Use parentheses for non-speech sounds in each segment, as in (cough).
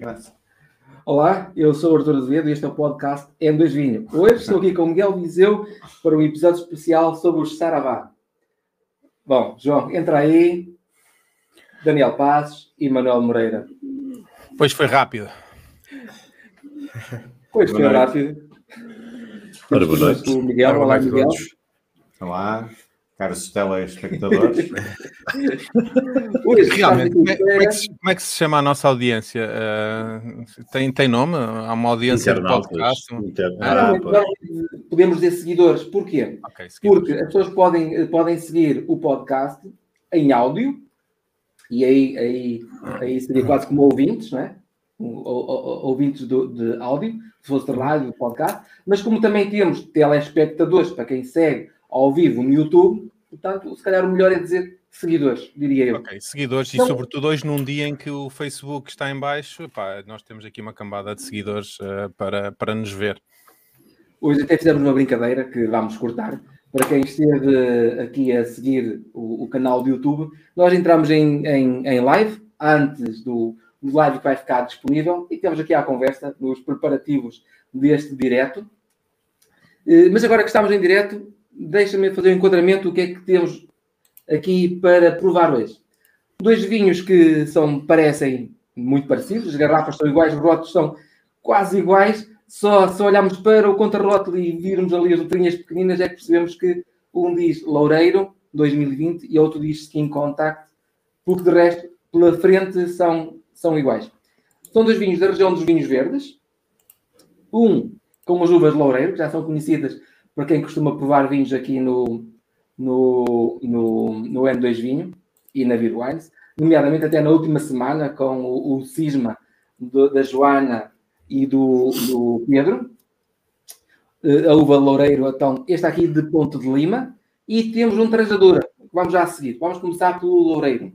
graça. Olá, eu sou o Artur Azevedo e este é o podcast M2 Vinho. Hoje estou aqui com o Miguel Viseu para um episódio especial sobre os Saravá. Bom, João, entra aí. Daniel Passos e Manuel Moreira. Pois foi rápido. Pois foi rápido. Ora, boa noite. Miguel, olá, Olá, Miguel. Olá, caros telespectadores. (laughs) Realmente, como é, como é que se, como é que se chama a nossa audiência? Uh, tem, tem nome? Há uma audiência de podcast? Inter- Ah, Ah, não, podemos dizer seguidores. Porquê? Ok, seguimos. Porque as pessoas podem, podem seguir o podcast em áudio, e aí, aí, aí seria quase como ouvintes, não é? Ouvintes do, de áudio, se fosse de rádio, podcast, mas como também temos telespectadores para quem segue ao vivo no YouTube, portanto, se calhar o melhor é dizer seguidores, diria eu. Ok, seguidores, Então- e sobretudo hoje num dia em que o Facebook está em baixo, epá, nós temos aqui uma cambada de seguidores uh, para, para nos ver. Hoje até fizemos uma brincadeira que vamos cortar. Para quem esteve aqui a seguir o, o canal do YouTube, nós entramos em, em, em live antes do, do live que vai ficar disponível e temos aqui à conversa nos preparativos deste direto. Eh, Mas agora que estamos em direto, deixa-me fazer um enquadramento do que é que temos aqui para provar hoje. Dois vinhos que são, parecem muito parecidos, as garrafas são iguais, os rótulos são quase iguais, só se olharmos para o contrarótulo e virmos ali as letrinhas pequeninas é que percebemos que um diz Loureiro 2020 e outro diz Skin Contact, porque de resto, pela frente, são, são iguais. São dois vinhos da região dos vinhos verdes. Um com as uvas Loureiro, que já são conhecidas para quem costuma provar vinhos aqui no, no, no, no N2 Vinho e na Beer Wines, nomeadamente até na última semana com o, o cisma do- da Joana e do, do Pedro. Eh, A uva Loureiro, então, este aqui de Ponte de Lima. E temos um trajadora, que vamos já a seguir. Vamos começar pelo Loureiro.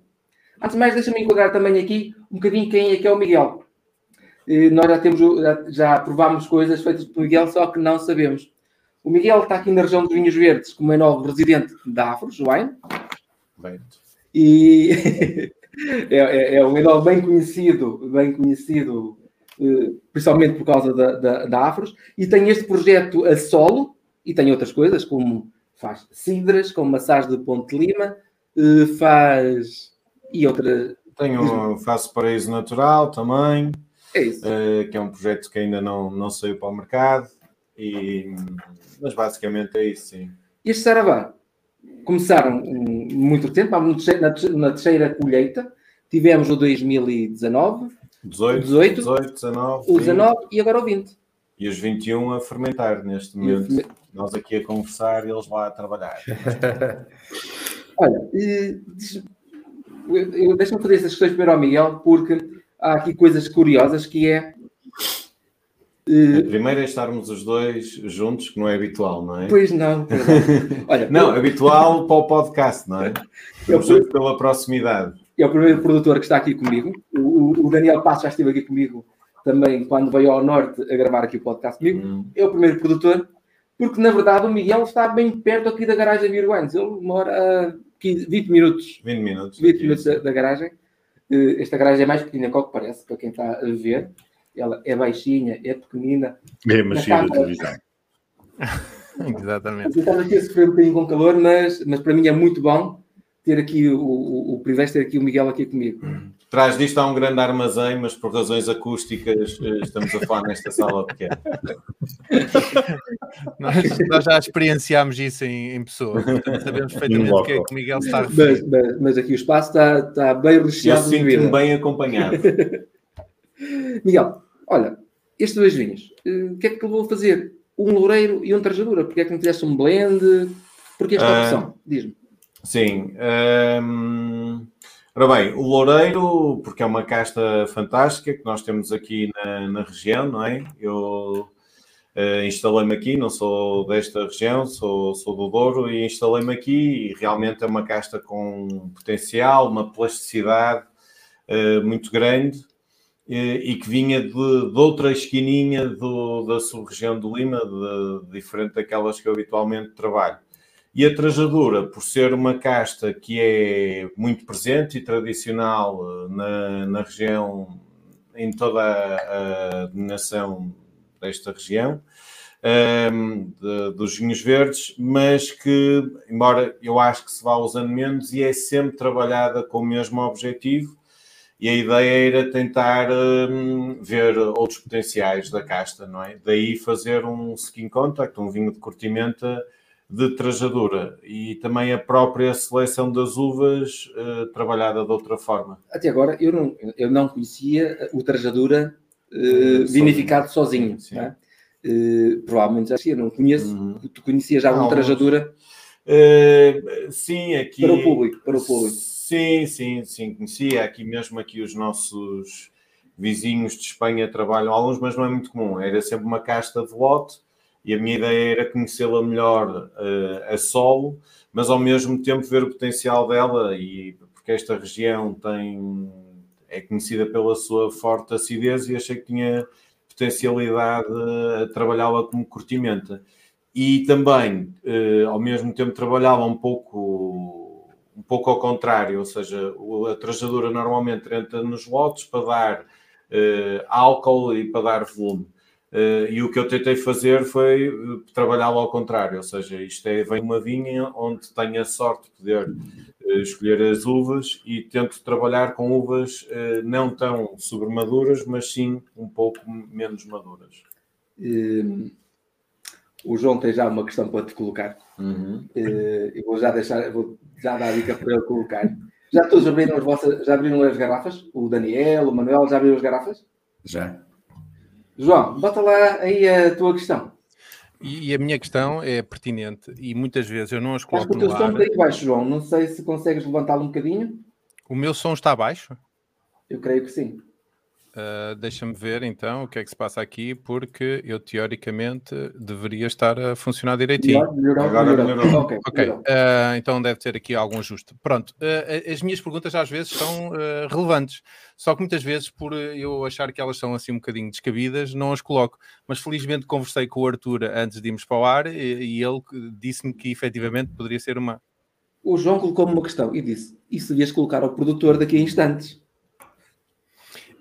Antes de mais, deixa-me enquadrar também aqui um bocadinho quem é que é o Miguel. Eh, Nós já temos, já, já provámos coisas feitas por Miguel, só que não sabemos. O Miguel está aqui na região dos Vinhos Verdes, como é novo residente da Afros Wine. Bem, E (laughs) é, é, é um enólogo bem conhecido, bem conhecido, eh, principalmente por causa da, da, da Afros, e tem este projeto a solo, e tem outras coisas, como faz cidras, como massagem de Ponte de Lima, eh, faz e outra. tenho, faço paraíso natural também, É isso. eh, que é um projeto que ainda não, não saiu para o mercado. E, mas basicamente é isso, sim. Este Saravá começaram hum, muito tempo, na, terce- na terceira colheita, tivemos o 2019, 18, 18, 18 19, o 20, 19 e agora o 20. e os 21 a fermentar neste E momento. ferme- Nós aqui a conversar e eles lá a trabalhar. (laughs) Olha, deixa-me fazer estas questões primeiro ao Miguel, porque há aqui coisas curiosas que é. Eh, Primeiro é estarmos os dois juntos, que não é habitual, não é? pois não, pois não. (laughs) Olha, Não, habitual para o podcast, não é? Eu Estamos pela proximidade. é o primeiro produtor que está aqui comigo. O, o- Daniel Passos já esteve aqui comigo também quando veio ao Norte a gravar aqui o podcast comigo. Hum. É o primeiro produtor, porque na verdade o Miguel está bem perto aqui da garagem Beer Wines. Ele mora a 15, 20 minutos 20 minutos. 20 minutos da, da garagem. Eh, Esta garagem é mais pequena que o que parece, para quem está a ver. Ela é baixinha, é pequenina. É a magia da televisão. (laughs) Exatamente. Estamos aqui a sofrer um bocadinho com calor, mas, mas para mim é muito bom ter aqui o, o, o privilégio de ter aqui o Miguel aqui comigo. Atrás disto há um grande armazém, mas por razões acústicas eh, estamos a falar nesta sala pequena. (laughs) Nós, nós já experienciámos isso em, em pessoa, portanto, sabemos perfeitamente o que é que o Miguel está a Mas, mas, mas aqui o espaço está, está bem Eu recheado de sinto-me bem acompanhado. (laughs) Miguel, olha, estes dois vinhos, eh, o que é que te levou a fazer? Um loureiro e um trajadura? Porquê é que não fizeste um blend? Porquê esta Ah, opção? Diz-me. Sim. hum, ora bem, o Loureiro, porque é uma casta fantástica que nós temos aqui na, na região, não é? Eu eh, instalei-me aqui, não sou desta região, sou, sou do Douro e instalei-me aqui e realmente é uma casta com potencial, uma plasticidade eh, muito grande e que vinha de, de outra esquininha do- da sub-região do Lima, de- diferente daquelas que eu habitualmente trabalho. E a trajadura, por ser uma casta que é muito presente e tradicional eh, na, na região em toda a, a dominação desta região. Um, de, dos vinhos verdes, mas que, embora eu acho que se vá usando menos, e é sempre trabalhada com o mesmo objetivo, e a ideia era tentar um, ver outros potenciais da casta, não é? Daí fazer um skin contact, um vinho de curtimenta de trajadura e também a própria seleção das uvas uh, trabalhada de outra forma. Até agora eu não, eu não conhecia o trajadura uh, vinificado sozinho. Sim. É? Uh, provavelmente já eu não conheço. Uhum. Tu conhecias já algum trajadura? sim, aqui. Para o público, para o público. Sim, sim, sim, conhecia. Aqui mesmo aqui os nossos vizinhos de Espanha trabalham alguns, mas não é muito comum. Era sempre uma casta de lote e a minha ideia era conhecê-la melhor uh, a solo, mas ao mesmo tempo ver o potencial dela e porque esta região tem é conhecida pela sua forte acidez e achei que tinha potencialidade a trabalhá-la como curtimenta. E também, uh, ao mesmo tempo, trabalhá-la um pouco, um pouco ao contrário, ou seja, a trajadura normalmente entra nos lotes para dar uh, álcool e para dar volume. Uh, e o que eu tentei fazer foi uh, trabalhá-lo ao contrário, ou seja, isto é, vem uma vinha onde tenho a sorte de poder uh, escolher as uvas e tento trabalhar com uvas não tão sobremaduras, mas sim um pouco menos maduras. Ehm, o João tem já uma questão para te colocar. Uhum. eu vou já deixar, vou já dar a dica para ele colocar. Já todos abriram as vossas, já abriram as garrafas? O Daniel, o Manuel, já abriram as garrafas? Já. João, bota lá aí a tua questão. E, a minha questão é pertinente e muitas vezes eu não as coloco Acho que o teu som está aí baixo, João. Não sei se consegues levantá-lo um bocadinho. O meu som está baixo? Eu creio que sim. Uh, Deixa-me ver então o que é que se passa aqui, porque eu teoricamente deveria estar a funcionar direitinho. Melhorou, Agora melhorou. Ok, okay. Uh, então deve ter aqui algum ajuste. Pronto, uh, as minhas perguntas às vezes são relevantes, só que muitas vezes, por eu achar que elas são assim um bocadinho descabidas, não as coloco. Mas felizmente conversei com o Arthur antes de irmos para o ar e, e ele disse-me que efetivamente poderia ser uma. O João colocou-me uma questão e disse: Isso devias colocar ao produtor daqui a instantes.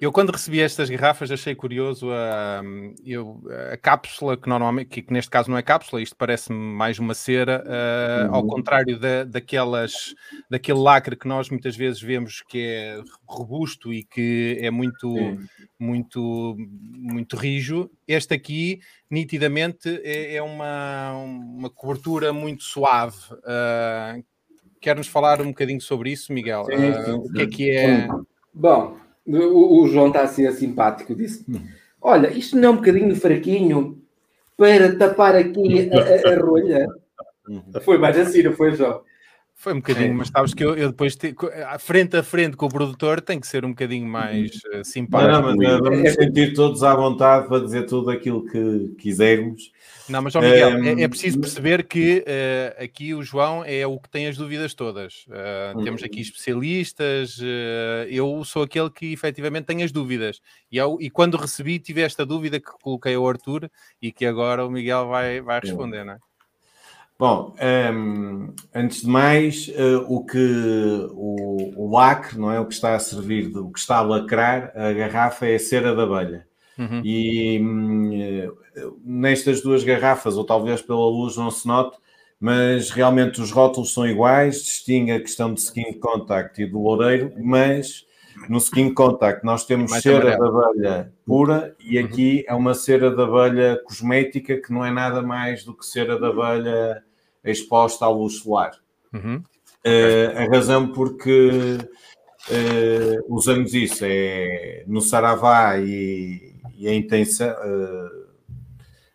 Eu, quando recebi estas garrafas, achei curioso a, eu, a cápsula, que normalmente, que, que, neste caso não é cápsula, isto parece-me mais uma cera, uh, uhum. ao contrário da, daquelas, daquele lacre que nós muitas vezes vemos que é robusto e que é muito, muito, muito rijo. Este aqui, nitidamente, é, é uma, uma cobertura muito suave. Uh, Quer-nos falar um bocadinho sobre isso, Miguel? Sim, sim, sim. Uh, o que é que é. Bom, o, o João está a ser simpático, disse: Olha, isto não é um bocadinho fraquinho para tapar aqui a, a, a rolha. Uhum. Foi mais assim, não foi, João? Foi um bocadinho, é. mas sabes que eu, eu depois, te, frente a frente com o produtor, tem que ser um bocadinho mais uh, simpático. Não, não, mas vamos sentir todos à vontade para dizer tudo aquilo que quisermos. Não, mas, ó Miguel, um... é, é, preciso perceber que uh, aqui o João é o que tem as dúvidas todas. Uh, Temos aqui especialistas, eu sou aquele que efetivamente tem as dúvidas. E, eu, e quando recebi, tive esta dúvida que coloquei ao Arthur e que agora o Miguel vai, vai responder, não é? Bom, um, ehm, antes de mais, uh, o que o, o, lacre, não é? O que está a servir, o que está a lacrar a garrafa é a cera da abelha. Uhum. E um, nestas duas garrafas, ou talvez pela luz não se note, mas realmente os rótulos são iguais, distingue a questão de skin contact e do loureiro, mas no skin contact nós temos Mais cera de abelha pura e uhum. aqui uhum. é uma cera de abelha cosmética que não é nada mais do que cera de abelha exposta à luz solar. Uhum. Uh, a razão porque uh, usamos isso é no Saravá e, e a intenção. Uh,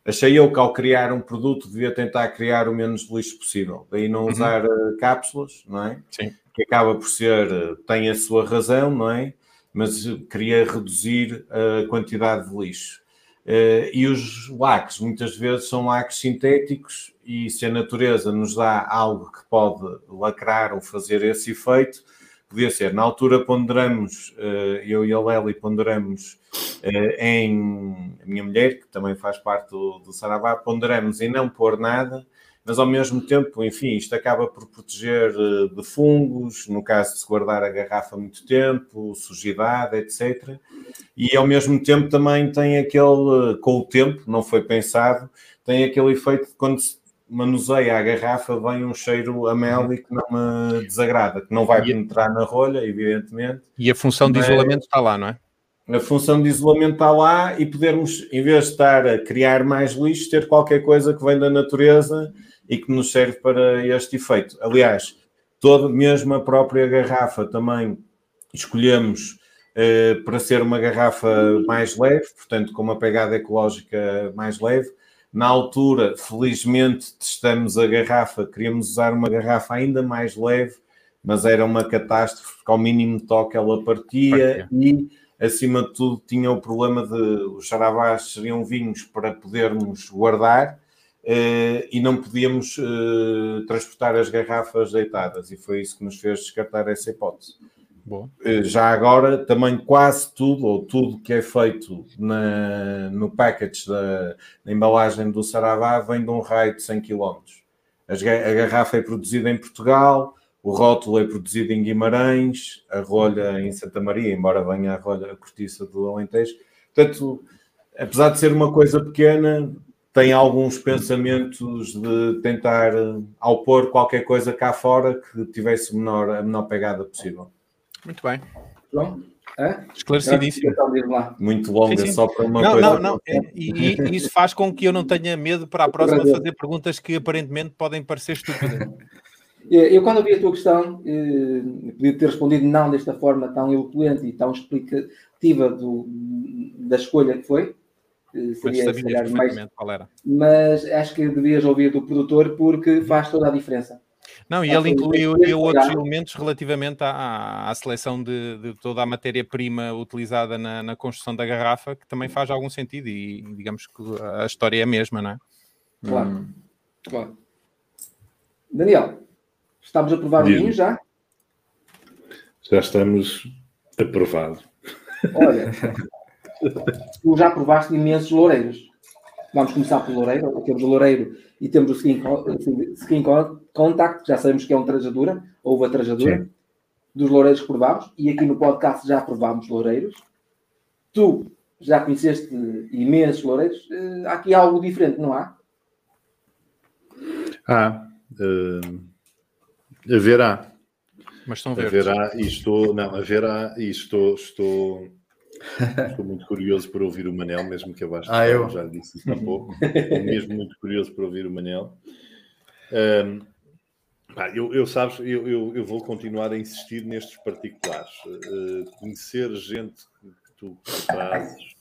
achei eu que ao criar um produto devia tentar criar o menos lixo possível. Daí não uhum. usar cápsulas, não é? Sim que acaba por ser, tem a sua razão, não é? Mas queria reduzir a quantidade de lixo. Uh, e os lacres, muitas vezes, são lacres sintéticos, e se a natureza nos dá algo que pode lacrar ou fazer esse efeito, podia ser. Na altura, ponderamos, uh, eu e a Lely ponderamos uh, em. A minha mulher, que também faz parte do, do Saravá, ponderamos em não pôr nada mas ao mesmo tempo, enfim, isto acaba por proteger eh, de fungos, no caso de se guardar a garrafa muito tempo, sujidade, etc. E ao mesmo tempo também tem aquele, com o tempo, não foi pensado, tem aquele efeito de quando se manuseia a garrafa, vem um cheiro a mel e que não me desagrada, que não vai penetrar na rolha, evidentemente. E a função de isolamento está lá, não é? A função de isolamento está lá e podermos, em vez de estar a criar mais lixo, ter qualquer coisa que vem da natureza e que nos serve para este efeito. Aliás, toda, mesmo a própria garrafa também escolhemos eh, para ser uma garrafa mais leve, portanto, com uma pegada ecológica mais leve. Na altura, felizmente, testamos a garrafa, queríamos usar uma garrafa ainda mais leve, mas era uma catástrofe, porque ao mínimo toque ela partia, partia. e, acima de tudo, tinha o problema de os charavás seriam vinhos para podermos guardar, e não podíamos uh, transportar as garrafas deitadas, e foi isso que nos fez descartar essa hipótese. Uh, já agora, também quase tudo, ou tudo que é feito na, no package da, da embalagem do Saravá vem de um raio de 100 km. As, a garrafa é produzida em Portugal, o rótulo é produzido em Guimarães, a rolha em Santa Maria, embora venha a rolha a cortiça do Alentejo. Portanto, apesar de ser uma coisa pequena, tem alguns pensamentos de tentar, ao pôr qualquer coisa cá fora, que tivesse menor, a menor pegada possível. Muito bem. João? É? Esclarecidíssimo. Muito longa, sim, sim. só para uma não, coisa. Não, não, e, e, isso faz com que eu não tenha medo para a próxima fazer perguntas que aparentemente podem parecer estúpidas. (laughs) Eu, quando ouvi a tua questão, eh, podia ter respondido não desta forma tão eloquente e tão explicativa do, da escolha que foi, seria se calhar mais. Qual era. Mas acho que devias ouvir do produtor porque faz toda a diferença. Não, e ele incluiu outros elementos relativamente à, à seleção de, de, toda a matéria-prima utilizada na, na, construção da garrafa, que também faz algum sentido e digamos que a história é a mesma, não é? Claro, hum. claro. Daniel, estamos a provar o vinho já? Já estamos aprovados. Olha, (laughs) tu já provaste imensos loureiros. Vamos começar pelo loureiro. Temos o loureiro e temos o skin, skin contact, já sabemos que é um trajadura, houve a trajadura Sim. dos loureiros que provámos. E aqui no podcast já provámos loureiros. Tu já conheceste imensos loureiros. Eh, há aqui algo diferente, não há? Ah, uh, haverá. Mas são verdes. Haverá e estou, não, haverá e estou, estou (laughs) Estou muito curioso por ouvir o Manel, mesmo que abaixo ah, eu já disse isso há pouco. (laughs) Estou mesmo muito curioso por ouvir o Manel. Um, pá, eu, eu, sabes, eu, eu, eu, vou continuar a insistir nestes particulares. Uh, conhecer gente que tu, que trazes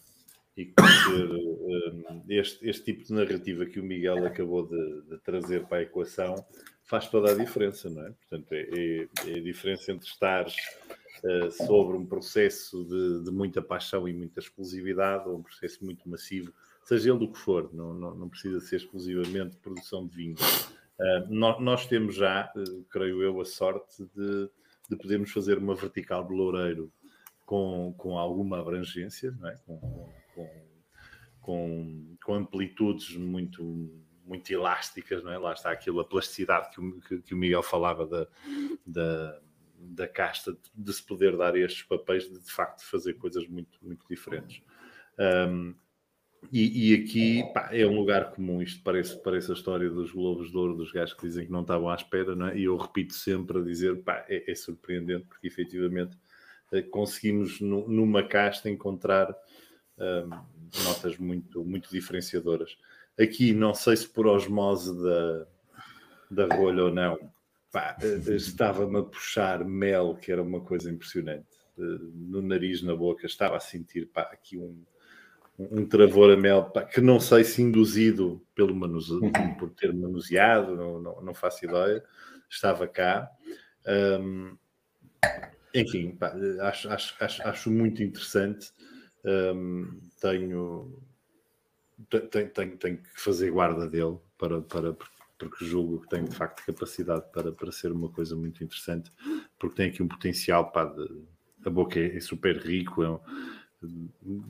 e conhecer um, este, este tipo de narrativa que o Miguel acabou de, de, trazer para a equação faz toda a diferença, não é? Portanto, é, é, é a diferença entre estares sobre um processo de, de, muita paixão e muita exclusividade, ou um processo muito massivo, seja ele do que for, não, não, não precisa ser exclusivamente produção de vinho. Uh, nós, nós, temos já, uh, creio eu, a sorte de, de podermos fazer uma vertical de loureiro com, com alguma abrangência, é? com, com, com, com amplitudes muito muito elásticas, é? Lá está aquilo, a plasticidade que o, que, que o Miguel falava da, da, da casta de se poder dar estes papéis de de facto fazer coisas muito, muito diferentes. Um, e, e, aqui pá, é um lugar comum, isto parece, parece a história dos Globos de Ouro, dos gajos que dizem que não estavam à espera, não é? e eu repito sempre a dizer, pá, é, é surpreendente, porque efetivamente eh, conseguimos numa casta encontrar um, notas muito, muito diferenciadoras. Aqui, não sei se por osmose da, da rolha ou não, pá, eh, estava-me a puxar mel, que era uma coisa impressionante. Eh, no nariz, na boca, estava a sentir pá, aqui um, um travor a mel pá, que não sei se induzido pelo manuse... Uhum. por ter manuseado, não, não, não, faço ideia. Estava cá. Um, enfim, pá, acho, acho, acho, acho, muito interessante. Um, tenho, tenho, tenho, tenho que fazer guarda dele para, para, porque julgo que tem de facto capacidade para, para ser uma coisa muito interessante, porque tem aqui um potencial, pá, de, a boca é, é super rico, é,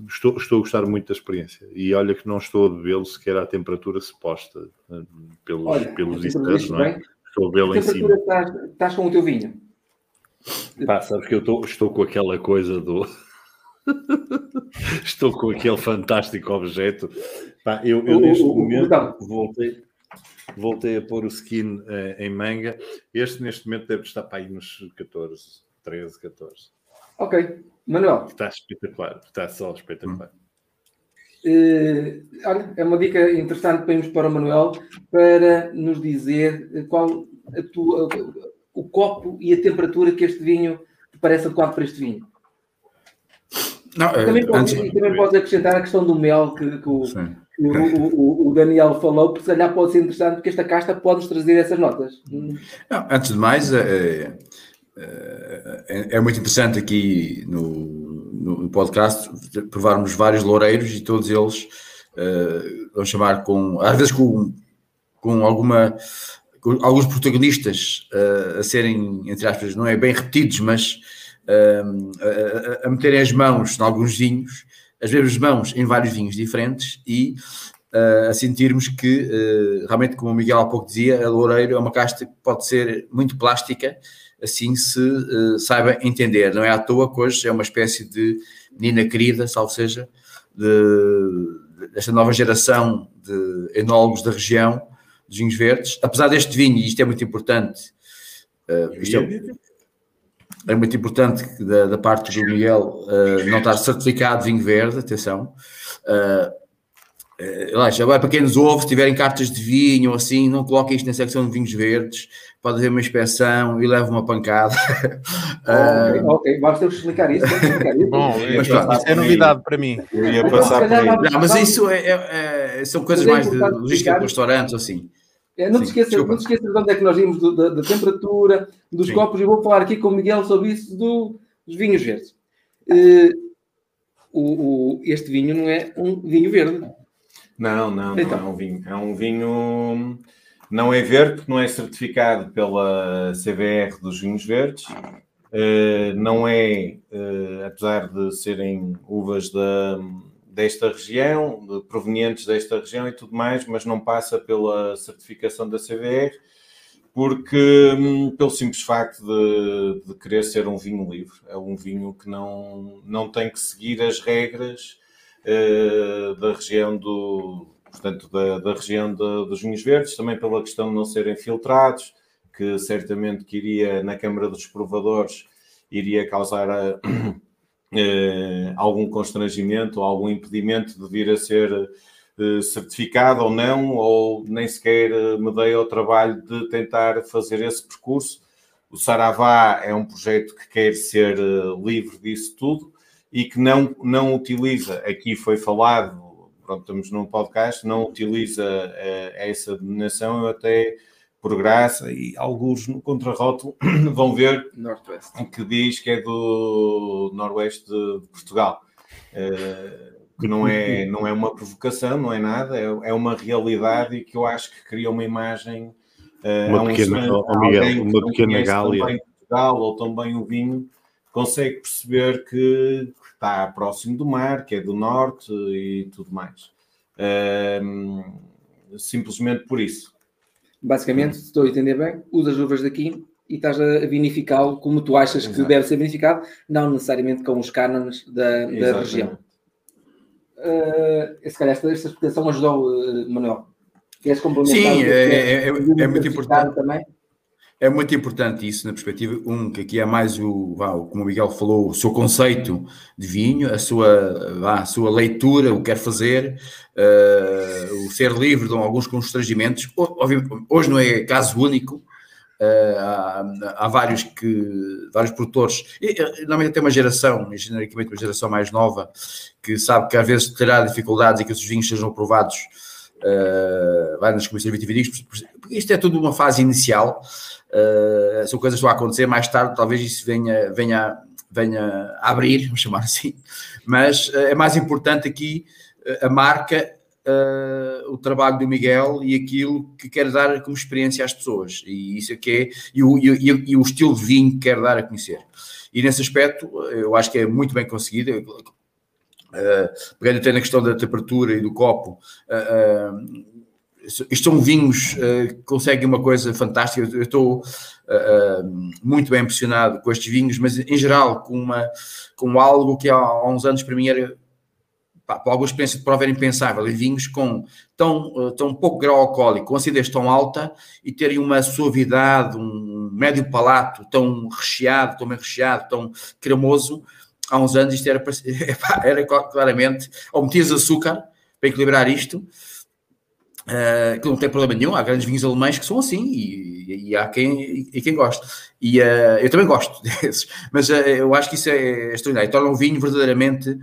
Estou, estou a gostar muito da experiência e olha que não estou a bebê-lo sequer à temperatura suposta pelos, olha, pelos editores, não é? Estou a bebê-lo em cima. Estás, estás com o teu vinho? Pá, sabes que eu estou, estou com aquela coisa do. (laughs) estou com aquele fantástico objeto. Pá, eu, eu neste momento voltei, voltei a pôr o skin uh, em manga. Este neste momento deve estar para aí nos 14, 13, 14. Ok, Manuel. Está espetacular, está só espetacular. Uh, olha, é uma dica interessante para irmos para o Manuel para nos dizer qual a tua, o copo e a temperatura que este vinho te parece adequado para este vinho. Não, também, pode, antes... também podes acrescentar a questão do mel que, que o, o, o, o, Daniel falou, porque se calhar pode ser interessante, porque esta casta pode nos trazer essas notas. Não, antes de mais, é, é, é, muito interessante aqui no, no podcast provarmos vários loureiros e todos eles, uh, vamos chamar com, às vezes com, com alguma alguns protagonistas uh, a serem, entre aspas, não é bem repetidos, mas uh, a, a, meterem as mãos em alguns vinhos, as mesmas mãos em vários vinhos diferentes e uh, a sentirmos que, realmente, como o Miguel há pouco dizia, a Loureiro é uma casta que pode ser muito plástica, assim se saiba entender. Não é à toa que hoje é uma espécie de menina querida, salvo seja, de, desta nova geração de enólogos da região, dos vinhos verdes, apesar deste vinho, e isto é muito importante, uh, isto é, é, muito importante da, da parte do Miguel uh, não estar certificado de vinho verde, atenção. Uh, uh, agora para quem nos ouve, se tiverem cartas de vinho ou assim, não coloquem isto na secção de vinhos verdes, pode haver uma inspeção e leva uma pancada. (laughs) ok, ok, vamos ter que explicar isso. Explicar isso. Bom, mas, pronto, isso é novidade para mim. Eu ia passar por aí. Não, mas isso é, é, é são coisas é mais de logística de restaurantes, assim. Não, te esqueças, não te esqueças de onde é que nós vimos, do, da, da, temperatura, dos Sim. copos, e vou falar aqui com o Miguel sobre isso do, dos vinhos verdes. Uh, o, o, este vinho não é um vinho verde. Não, não, então. não é um vinho. É um vinho. Não é verde, não é certificado pela CVR dos vinhos verdes. Uh, não é, uh, apesar de serem uvas da, desta região, de, provenientes desta região e tudo mais, mas não passa pela certificação da CVR, porque hum, pelo simples facto de, de, querer ser um vinho livre, é um vinho que não, não tem que seguir as regras uh, da região do, portanto, da, da região de, dos vinhos verdes, também pela questão de não serem filtrados, que certamente que iria na Câmara dos Provadores iria causar a, eh, algum constrangimento algum impedimento de vir a ser eh, certificado ou não, ou nem sequer eh, me dei ao trabalho de tentar fazer esse percurso. O Saravá é um projeto que quer ser livre disso tudo e que não, não utiliza, aqui foi falado, pronto, estamos num podcast, não utiliza essa denominação, eu até por graça, e alguns no contrarótulo (clears throat) vão ver que diz que é do Noroeste de, Portugal. Uh, que não é, (laughs) não é uma provocação, não é nada, é, é uma realidade e que eu acho que cria uma imagem. Uh, uma pequena, um Miguel, uma pequena Gália. Tão Portugal ou também o vinho, consegue perceber que está próximo do mar, que é do norte e tudo mais. Uh, simplesmente por isso. Basicamente, se estou a entender bem, usas uvas daqui e estás a vinificá-lo como tu achas Exato. que deve ser vinificado, não necessariamente com os cânones da, da região. Uh, se calhar esta, esta explicação ajudou, uh, Manuel. Queres complementar? Sim, é, é, é, é muito importante. Também? É muito importante isso na perspectiva, um, que aqui é mais o, como o Miguel falou, o seu conceito de vinho, a sua, a sua leitura, o que quer fazer, uh, o ser livre de alguns constrangimentos. Hoje não é caso único, uh, há, há, vários que, vários produtores, e, normalmente tem uma geração, genericamente uma geração mais nova, que sabe que às vezes terá dificuldades em que os vinhos sejam aprovados uh, vai nas comissões vitivinícolas, isto é tudo uma fase inicial, uh, são coisas que vão acontecer mais tarde, talvez isso venha, venha, venha a abrir, vamos chamar assim, mas uh, é mais importante aqui uh, a marca, o trabalho do Miguel e aquilo que quer dar como experiência às pessoas, e isso é que é, e o, e, e o estilo de vinho que quer dar a conhecer. E nesse aspecto, eu acho que é muito bem conseguido. uh, pegando até na questão da temperatura e do copo, uh, uh, isto são vinhos uh, que conseguem uma coisa fantástica. Eu estou uh, muito bem impressionado com estes vinhos, mas em geral com, uma, com algo que há, há uns anos para mim era pá, por alguma experiência de prova era impensável, e vinhos com tão, uh, tão pouco grau alcoólico, com acidez tão alta e terem uma suavidade, um médio palato tão recheado, tão bem recheado, tão cremoso. Há uns anos isto era, (laughs) era claramente, ou metias açúcar para equilibrar isto, Uh, que não tem problema nenhum, há grandes vinhos alemães que são assim e, e há quem, e quem gosta. E uh, eu também gosto (laughs) desses, mas uh, eu acho que isso é extraordinário. Torna um vinho verdadeiramente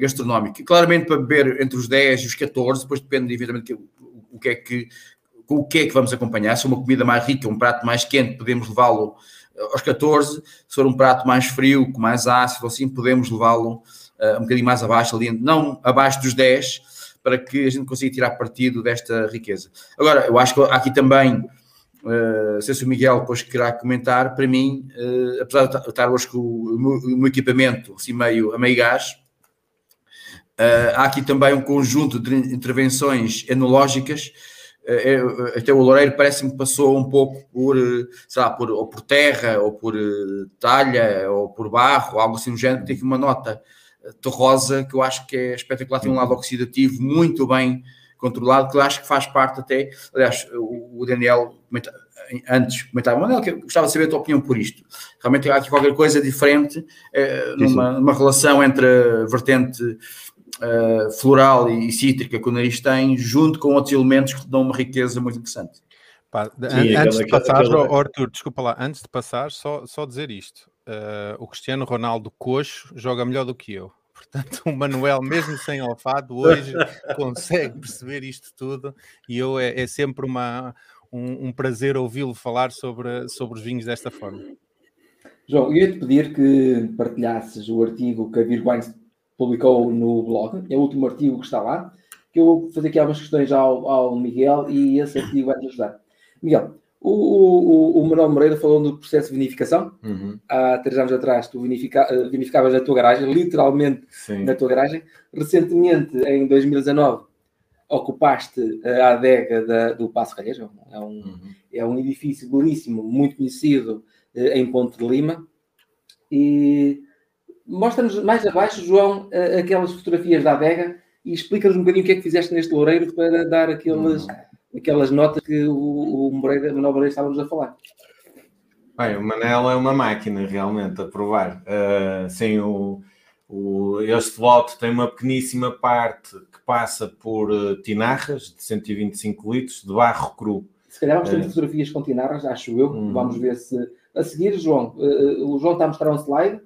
gastronómico. Claramente para beber entre os 10 e os 14, depois depende, evidentemente, o, o que é que, com o que é que vamos acompanhar. Se é uma comida mais rica, um prato mais quente, podemos levá-lo aos 14. Se for um prato mais frio, com mais ácido, assim, podemos levá-lo um bocadinho mais abaixo, ali, não abaixo dos 10 para que a gente consiga tirar partido desta riqueza. Agora, eu acho que há aqui também, uh, sei se o Miguel depois querá comentar, para mim, uh, apesar de estar hoje com o meu, o meu equipamento assim meio a meio gás, uh, há aqui também um conjunto de intervenções enológicas até o Loureiro parece-me que passou um pouco por, sei lá, por, ou por terra, ou por talha, ou por barro, algo assim do género, tem aqui uma nota terrosa, que eu acho que é espetacular, tem um lado oxidativo muito bem controlado, que eu acho que faz parte até, aliás, o Daniel antes comentava, Manuel, que eu gostava de saber a tua opinião por isto. Realmente há aqui qualquer coisa diferente eh, numa, numa, relação entre a vertente uh, floral e cítrica que o nariz tem, junto com outros elementos que dão uma riqueza muito interessante. Pá, Sim, antes de passar, aquela... Arthur, desculpa lá, antes de passar, só, só dizer isto uh, o Cristiano Ronaldo coxo joga melhor do que eu. (laughs) Portanto, o Manuel, mesmo sem alfado, hoje consegue perceber isto tudo e eu é, é sempre uma, um, um prazer ouvi-lo falar sobre, sobre os vinhos desta forma. João, eu ia-te pedir que partilhasses o artigo que a Virgwines publicou no blog, é o último artigo que está lá, que eu vou fazer aqui algumas questões ao, ao Miguel e esse artigo vai-te ajudar. Miguel, o, o, o Manuel Moreira falou no processo de vinificação. Uhum. Há três anos atrás, tu vinifica, eh, vinificavas na tua garagem, literalmente Sim. na tua garagem. Recentemente, em 2019, ocupaste a adega da, do Passo Calheiro. É um, uhum. é um edifício belíssimo, muito conhecido eh, em Ponte de Lima. E mostra-nos mais abaixo, João, eh, aquelas fotografias da adega e explica-nos um bocadinho o que é que fizeste neste loureiro para dar aqueles. Uhum aquelas notas que o, o Moreira, Manuel Moreira estávamos a falar. Bem, o Manel é uma máquina realmente a provar. Uh, sim, o, o, este lote tem uma pequeníssima parte que passa por uh, tinarras de 125 litros de barro cru. Se calhar vamos ter uh, fotografias com tinarras, acho eu. Hum. Vamos ver se. A seguir, João, o João está a mostrar um slide.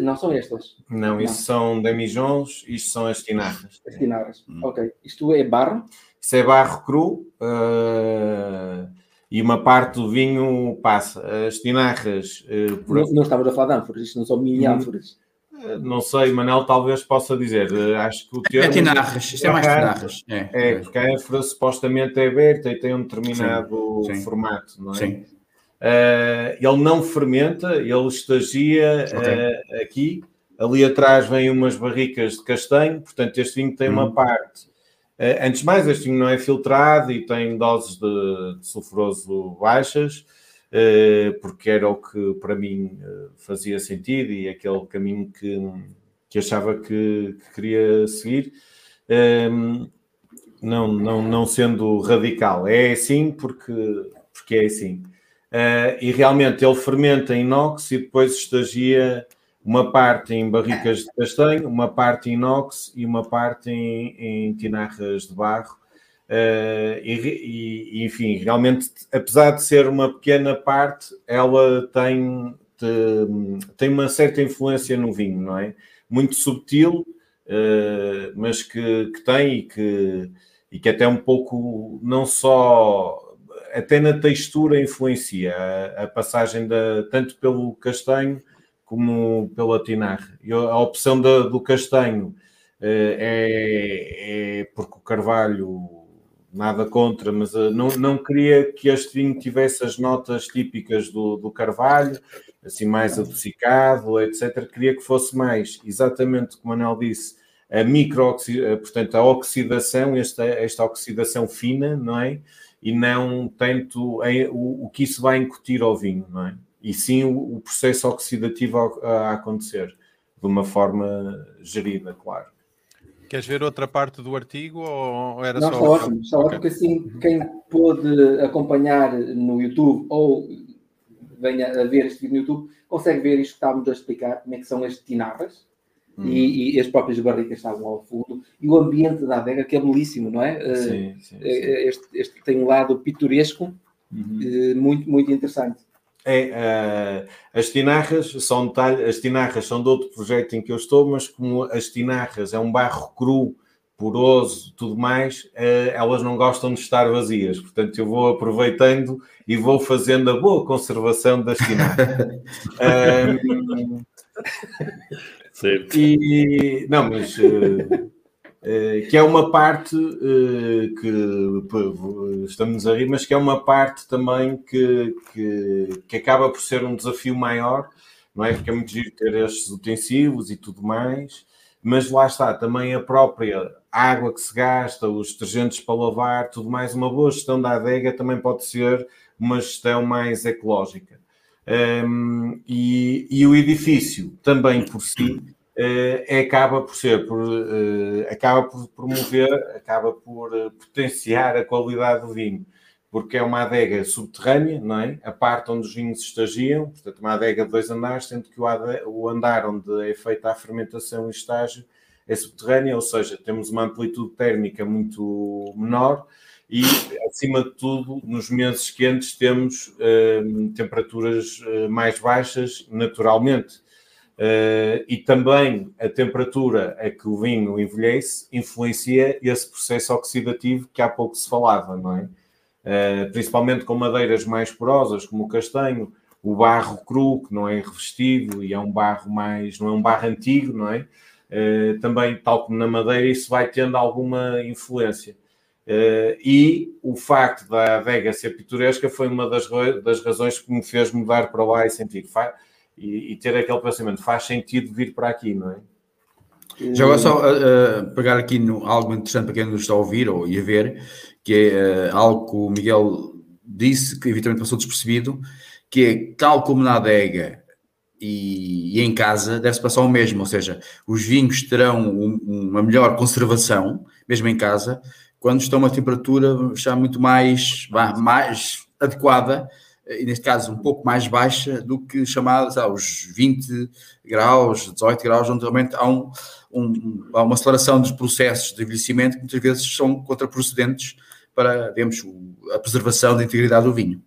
não são estas. Não, não. isso são damijons, isto são as tinarras. As tinarras, hum. ok. Isto é barro? Isso é barro cru uh, e uma parte do vinho passa. As tinarras. Uh, por... não, não estamos a falar de ânforas, isto não são mini hum. ânforas. Uh, não sei, Manel talvez possa dizer. acho que o termo. É tinarras, isto é mais tinarras. É, é, porque a ânfora supostamente é aberta e tem um determinado sim, sim. formato, não é? Sim. ele não fermenta, ele estagia okay. aqui. Ali atrás vem umas barricas de castanho, portanto, este vinho tem hum. uma parte eh, antes de mais, este vinho não é filtrado e tem doses de, de sulfuroso baixas, eh, porque era o que para mim eh, fazia sentido e aquele caminho que, que achava que, que queria seguir. Não, não, não sendo radical, é assim porque, porque é assim. e realmente ele fermenta inox e depois estagia uma parte em barricas de castanho, uma parte em inox e uma parte em, em tinarras de barro. Uh, e, e, enfim, realmente, apesar de ser uma pequena parte, ela tem, de, tem uma certa influência no vinho, não é? Muito subtil, uh, mas que, que tem e que, e que até um pouco, não só, até na textura influencia a, a passagem da, tanto pelo castanho como pela Tinar. A opção do castanho eh, é, é, porque o Carvalho, nada contra, mas eh, não, não queria que este vinho tivesse as notas típicas do, do Carvalho assim mais adocicado, etc. Queria que fosse mais, exatamente como o Manel disse, a micro, portanto, a oxidação, esta, esta oxidação fina, não é? E não tanto o, o que isso vai incutir ao vinho, não é? E sim o, o processo oxidativo a, a acontecer, de uma forma gerida, claro. Queres ver outra parte do artigo ou era Não, só. Está ótimo, está ótimo, porque assim quem pôde acompanhar no YouTube ou venha a ver este vídeo no YouTube consegue ver isto que estávamos a explicar, como é que são as tinarras hum. e, e, as próprias barricas estavam ao fundo e o ambiente da adega que é belíssimo, não é? Sim, sim, sim. Este, este, tem um lado pitoresco uhum. muito, muito interessante. É, uh, as tinarras são detalhe, as tinarras são de outro projeto em que eu estou, mas como as tinarras é um barro cru, poroso, tudo mais, uh, elas não gostam de estar vazias. Portanto, eu vou aproveitando e vou fazendo a boa conservação das tinarras. (laughs) um, e não, mas uh, que é uma parte uh, que estamos a rir, mas que é uma parte também que, que, que, acaba por ser um desafio maior, não é? Porque é muito giro ter estes utensílios e tudo mais, mas lá está, também a própria água que se gasta, os detergentes para lavar, tudo mais, uma boa gestão da adega também pode ser uma gestão mais ecológica. Um, e, e o edifício também por si é, acaba por ser, por, uh, acaba por promover, acaba por uh, potenciar a qualidade do vinho, porque é uma adega subterrânea, não é? A parte onde os vinhos estagiam, portanto, uma adega de dois andares, sendo que o, andar onde é feita a fermentação e estágio é subterrânea, ou seja, temos uma amplitude térmica muito menor e, acima de tudo, nos meses quentes temos temperaturas mais baixas naturalmente Uh, e também a temperatura a que o vinho envelhece influencia esse processo oxidativo que há pouco se falava, não é? Uh, principalmente com madeiras mais porosas, como o castanho, o barro cru, que não é revestido e é um barro mais, não é um barro antigo, não é? Uh, também, tal como na madeira, isso vai tendo alguma influência. e o facto da adega ser pitoresca foi uma das, das razões que me fez mudar para lá e sentir e, e, ter aquele pensamento, faz sentido vir para aqui, não é? Já agora só uh, pegar aqui no, algo interessante para quem nos está a ouvir ou a ver, que é uh, algo que o Miguel disse, que evidentemente passou despercebido, que é tal como na adega e, e em casa, deve-se passar o mesmo, ou seja, os vinhos terão um, uma melhor conservação, mesmo em casa, quando estão a uma temperatura já muito mais, mais adequada e neste caso um pouco mais baixa do que chamadas aos 20 graus, 18 graus, onde realmente há, um, um, há uma aceleração dos processos de envelhecimento que muitas vezes são contraprocedentes para, digamos, a preservação da integridade do vinho.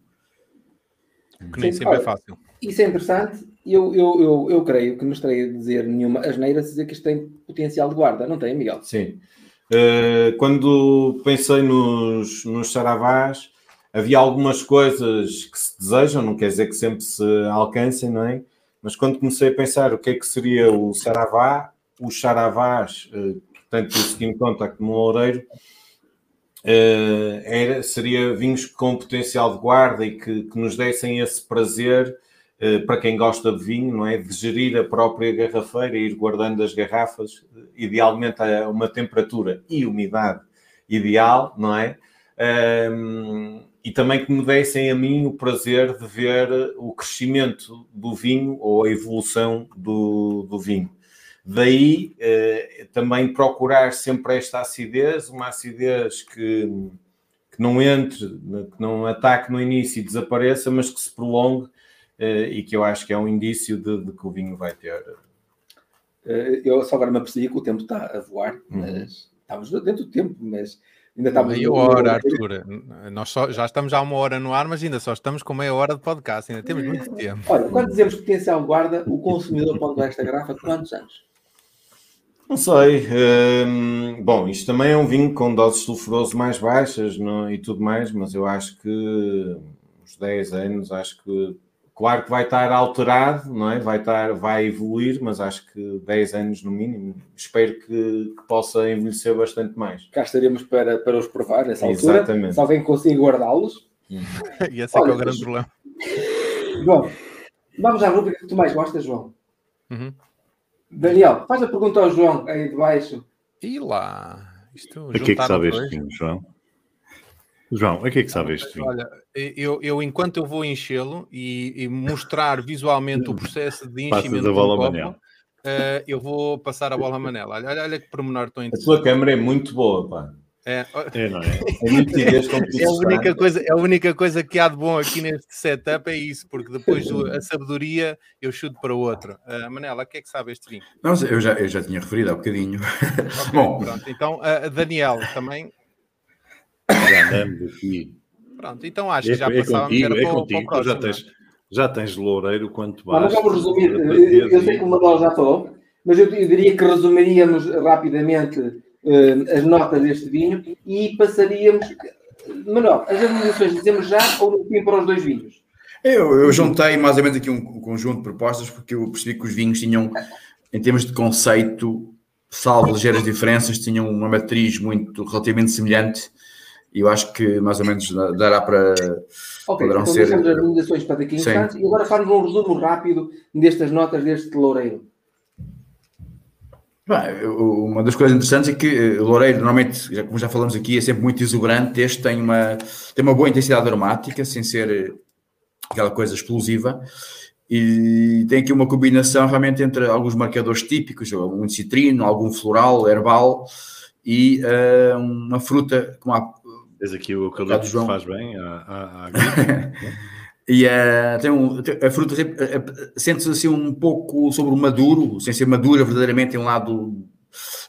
Que nem sempre é fácil. Isso é interessante. Eu, eu, eu, eu creio que não estarei a dizer nenhuma asneira se dizer que isto tem potencial de guarda, não tem, Miguel? Sim. Uh, quando pensei nos, nos saravás, havia algumas coisas que se desejam, não quer dizer que sempre se alcancem, não é? Mas quando comecei a pensar o que é que seria o saravá, os saravás, eh, tanto o seguinte contato como o loureiro, eh, era, seria vinhos com potencial de guarda e que, que nos dessem esse prazer eh, para quem gosta de vinho, não é? De gerir a própria garrafeira e ir guardando as garrafas, idealmente a uma temperatura e umidade ideal, não é? Um, e também que me dessem a mim o prazer de ver o crescimento do vinho ou a evolução do, do vinho. Daí eh, também procurar sempre esta acidez, uma acidez que, que não entre, que não ataque no início e desapareça, mas que se prolongue eh, e que eu acho que é um indício de, de que o vinho vai ter. Eh, eu só agora me apercebi que o tempo está a voar, uhum. mas estamos dentro do tempo, mas Ainda estamos meia hora, Arthur. Nós só, já estamos há uma hora no ar, mas ainda só estamos com meia hora de podcast. Ainda temos muito (laughs) tempo. Olha, quando dizemos potencial guarda, o consumidor pode dar esta garrafa quantos anos? Não sei. Hum, bom, isto também é um vinho com doses sulfuroso mais baixas não, e tudo mais, mas eu acho que uns 10 anos, acho que Claro que vai estar alterado, não é? Vai, estar, vai evoluir, mas acho que 10 anos no mínimo. Espero que, que possa envelhecer bastante mais. Cá estaremos para, para os provar nessa altura. Se alguém conseguir guardá-los. e (laughs) esse é que é o grande problema. (laughs) Bom, Vamos à rubrica que tu mais gostas, João. Uhum. Daniel, faz a pergunta ao João aí de baixo. E lá. Isto, A que é que sabe juntaram este dois. vinho, João? João, a que é que sabe este vinho? Olha, eu, eu enquanto eu vou enchê-lo e, e mostrar visualmente o processo de enchimento a do bola a copo, eh, eu vou passar a bola a Manela. Olha, olha, olha que pormenor tão A interessante. tua câmera é muito boa, pá. É, É, não é? É (laughs) é, a única coisa, é a única coisa que há de bom aqui neste setup é isso, porque depois a sabedoria eu chuto para outro. Uh, Manela, o que é que sabe este vinho? Não, eu já, eu já tinha referido há bocadinho. Ok, (laughs) Bom. pronto, então uh, Daniel também. Já andamos aqui. Pronto, então acho É, que já é passávamos contigo, era é contigo. para já tens, já tens loureiro quanto Vamos, basta. vamos resumir. Eu, eu sei que o aí. Manuel já falou, mas eu, eu diria que resumiríamos rapidamente eh, as notas deste vinho e passaríamos. Manuel, as harmonizações dizemos já ou no fim para os dois vinhos? Eu, eu juntei mais ou menos aqui um, um conjunto de propostas porque eu percebi que os vinhos tinham, em termos de conceito, salvo ligeiras diferenças, tinham uma matriz muito relativamente semelhante e eu acho que mais ou menos da- dará para. Ok, Poderão então ser- as harmonizações para daqui a instantes e agora faz um resumo rápido destas notas deste loureiro. Bem, uma das coisas interessantes é que eh, o Loureiro, normalmente, como já falamos aqui, é sempre muito exuberante. Este tem uma, tem uma boa intensidade aromática, sem ser eh, aquela coisa explosiva. E tem aqui uma combinação realmente entre alguns marcadores típicos, um citrino, algum floral, herbal e eh, uma fruta como a, Tens aqui o eucalipto que faz bem à, à, à. E eh, tem um, tem- a fruta eh, sente-se assim um pouco sobre o maduro, sem ser madura verdadeiramente, tem um lado,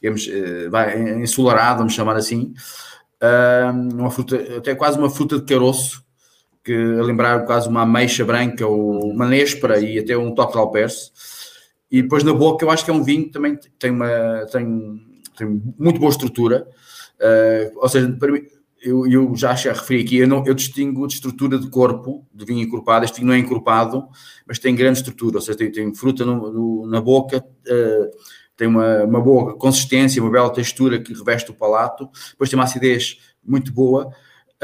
digamos, eh, vai, ensolarado, vamos chamar assim. Ah, uma fruta, até quase uma fruta de caroço, que a lembrar quase uma ameixa branca ou uma néspera e até um toque de alperce. E depois na boca eu acho que é um vinho que também tem uma tem, tem muito boa estrutura. Ah, ou seja, para mim, eu, eu já, já referi aqui, eu, não, eu distingo de estrutura de corpo, de vinho encorpado. Este vinho não é encorpado, mas tem grande estrutura, ou seja, tem, tem fruta no- no- na boca, eh, tem uma, uma boa consistência, uma bela textura que reveste o palato, depois tem uma acidez muito boa.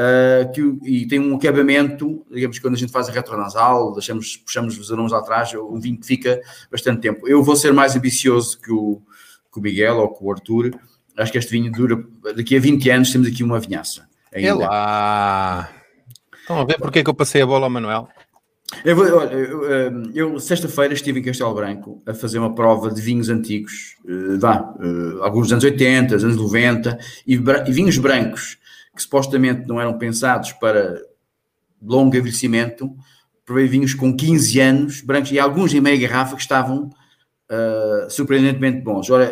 eh, que, e tem um acabamento, digamos quando a gente faz a retronasal, deixamos, puxamos os aromas lá atrás, é um vinho que fica bastante tempo. Eu vou ser mais ambicioso que o, que o Miguel ou que o Arthur. Acho que este vinho dura, daqui a 20 anos temos aqui uma vinhaça. É lá. Estão a ver porque é que eu passei a bola ao Manuel? Eu, vou- olha, eu, eh, eu, sexta-feira estive em Castelo Branco a fazer uma prova de vinhos antigos, eh, vá, eh, alguns dos anos 80, dos anos 90, e, e vinhos brancos que supostamente não eram pensados para longo envelhecimento, provei vinhos com 15 anos, brancos, e alguns em meia garrafa que estavam eh, surpreendentemente bons. Ora,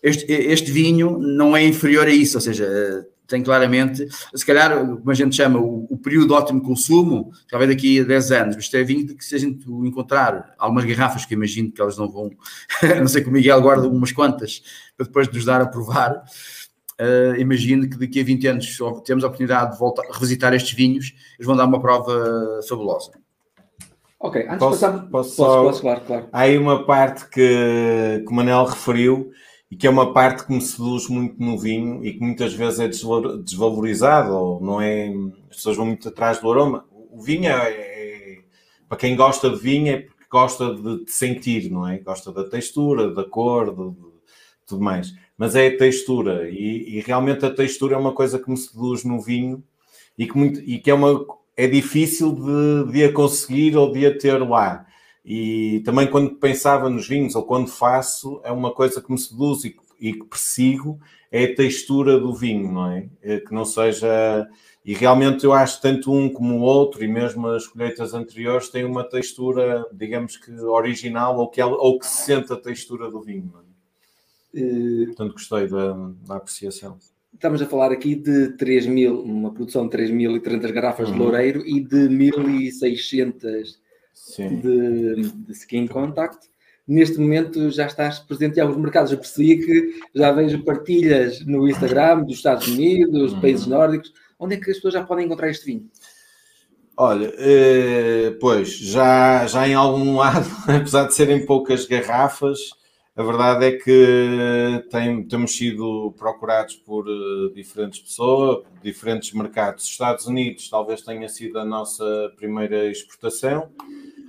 este, este vinho não é inferior a isso, ou seja, eh, tem claramente, se calhar, como a gente chama, o, o período de ótimo consumo, talvez daqui a 10 anos, mas isto é vinho de que se a gente encontrar algumas garrafas, que eu imagino que elas não vão, a (laughs) não sei que o Miguel guarda umas quantas, para depois nos dar a provar, eh, imagino que daqui a 20 anos, se temos a oportunidade de voltar, revisitar estes vinhos, eles vão dar uma prova fabulosa. Ok, antes Posso- de passar. posso Posso, posso, claro, claro. Há aí uma parte que, que o Manel referiu e que é uma parte que me seduz muito no vinho e que muitas vezes é desvalor- desvalorizado ou não é. As pessoas vão muito atrás do aroma. O vinho é, é- para quem gosta de vinho é porque gosta de, de sentir, não é? Gosta da textura, da cor, de, de tudo mais. Mas é a textura e, e realmente a textura é uma coisa que me seduz no vinho e que, muito, e que é, uma, é difícil de, de a conseguir ou de a ter lá. E também quando pensava nos vinhos ou quando faço, é uma coisa que me seduz e, que- e que persigo, é a textura do vinho, não é? É Que não seja. E realmente eu acho tanto um como o outro, e mesmo as colheitas anteriores, têm uma textura, digamos que original, ou que, ela, ou que se sente a textura do vinho. Não é? Eh, Portanto, gostei da, da apreciação. Estamos a falar aqui de 3 mil, uma produção de 3.300 garrafas de Uhum. loureiro e de 1.600 Sim. De, de skin contact. Neste momento já estás presente em alguns mercados. Eu percebi que já vejo partilhas no Instagram dos Estados Unidos, Uhum. países nórdicos. Onde é que as pessoas já podem encontrar este vinho? Olha, eh, pois, já, já em algum (laughs) lado, apesar de serem poucas garrafas, a verdade é que tem- temos sido procurados por eh, diferentes pessoas, diferentes mercados. Estados Unidos talvez tenha sido a nossa primeira exportação.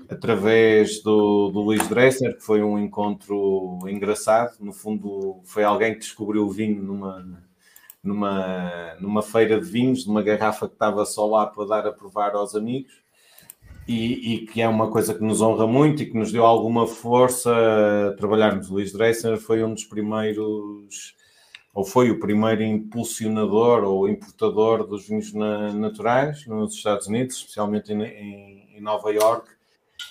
Através do, do Luís Dresser, que foi um encontro engraçado. No fundo, foi alguém que descobriu o vinho numa, numa, numa feira de vinhos, numa garrafa que estava só lá para dar a provar aos amigos. E, e, que é uma coisa que nos honra muito e que nos deu alguma força a trabalharmos. O Luís Dresser foi um dos primeiros, ou foi o primeiro impulsionador ou importador dos vinhos na, naturais nos Estados Unidos, especialmente em, em, em Nova York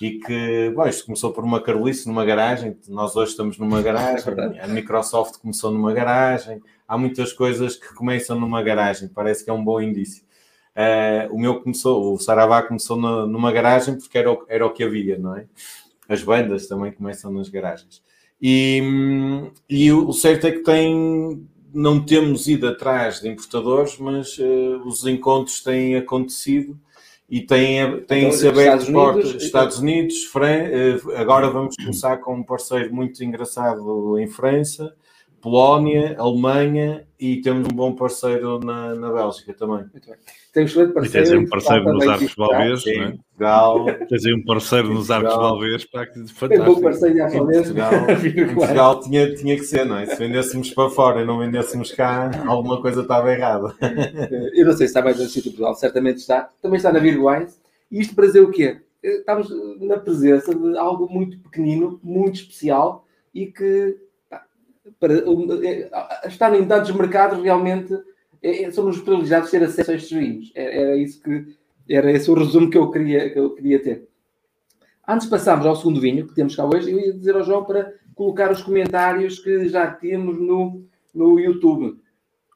e que, bom, isto começou por uma carolice numa garagem, nós hoje estamos numa (laughs) garagem, a Microsoft começou numa garagem, há muitas coisas que começam numa garagem, parece que é um bom indício. Uh, o meu começou, o Saravá começou na, numa garagem porque era o, era o que havia, não é? As bandas também começam nas garagens. E, e o certo é que tem, não temos ido atrás de importadores, mas uh, os encontros têm acontecido e têm, têm então, se aberto portas. Estados Unidos, Fran... Eh, agora vamos começar com um parceiro muito engraçado em França, Polónia, Alemanha e temos um bom parceiro na, na Bélgica também. Muito bem. Temos um parceiro. E tens aí um parceiro nos Arcos Balbês, não é? Portugal. Tens aí um parceiro nos Arcos Balbês, para que fantástico. Tem um bom parceiro em Portugal, (laughs) em Portugal tinha, tinha que ser, não é? Se vendêssemos para fora e não vendêssemos cá, alguma coisa estava errada. Eu não sei se está mais no sítio Portugal, certamente está. Também está na Virguais. E isto para dizer o quê? Estamos na presença de algo muito pequenino, muito especial e que para, é, estar em tantos mercados realmente é, é, somos privilegiados de ter acesso a estes vinhos. Era, era, isso que era esse o resumo que eu queria, que eu queria ter. Antes de passarmos ao segundo vinho que temos cá hoje, eu ia dizer ao João para colocar os comentários que já temos no, no YouTube.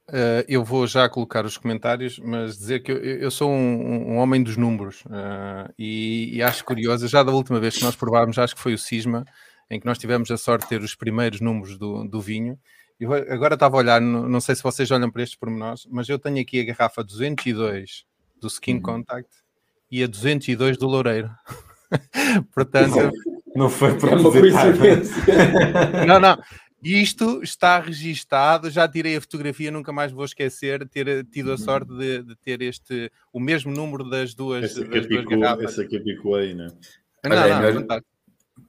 Uh, eu vou já colocar os comentários, mas dizer que eu, eu sou um, um, homem dos números uh, e, e, acho curioso, já da última vez que nós provámos, acho que foi o Cisma, em que nós tivemos a sorte de ter os primeiros números do, do vinho. Eu agora estava a olhar, não, sei se vocês olham para estes pormenores, mas eu tenho aqui a garrafa 202 do Skin uhum. Contact e a 202 do Loureiro. (laughs) Portanto, não, não foi para é uma coincidência. não, não. Isto está registado, já tirei a fotografia, nunca mais vou esquecer ter tido a sorte de, de ter este o mesmo número das duas, esse das duas garrafas. Esse aqui picou aí, né? não é? Não, não, não,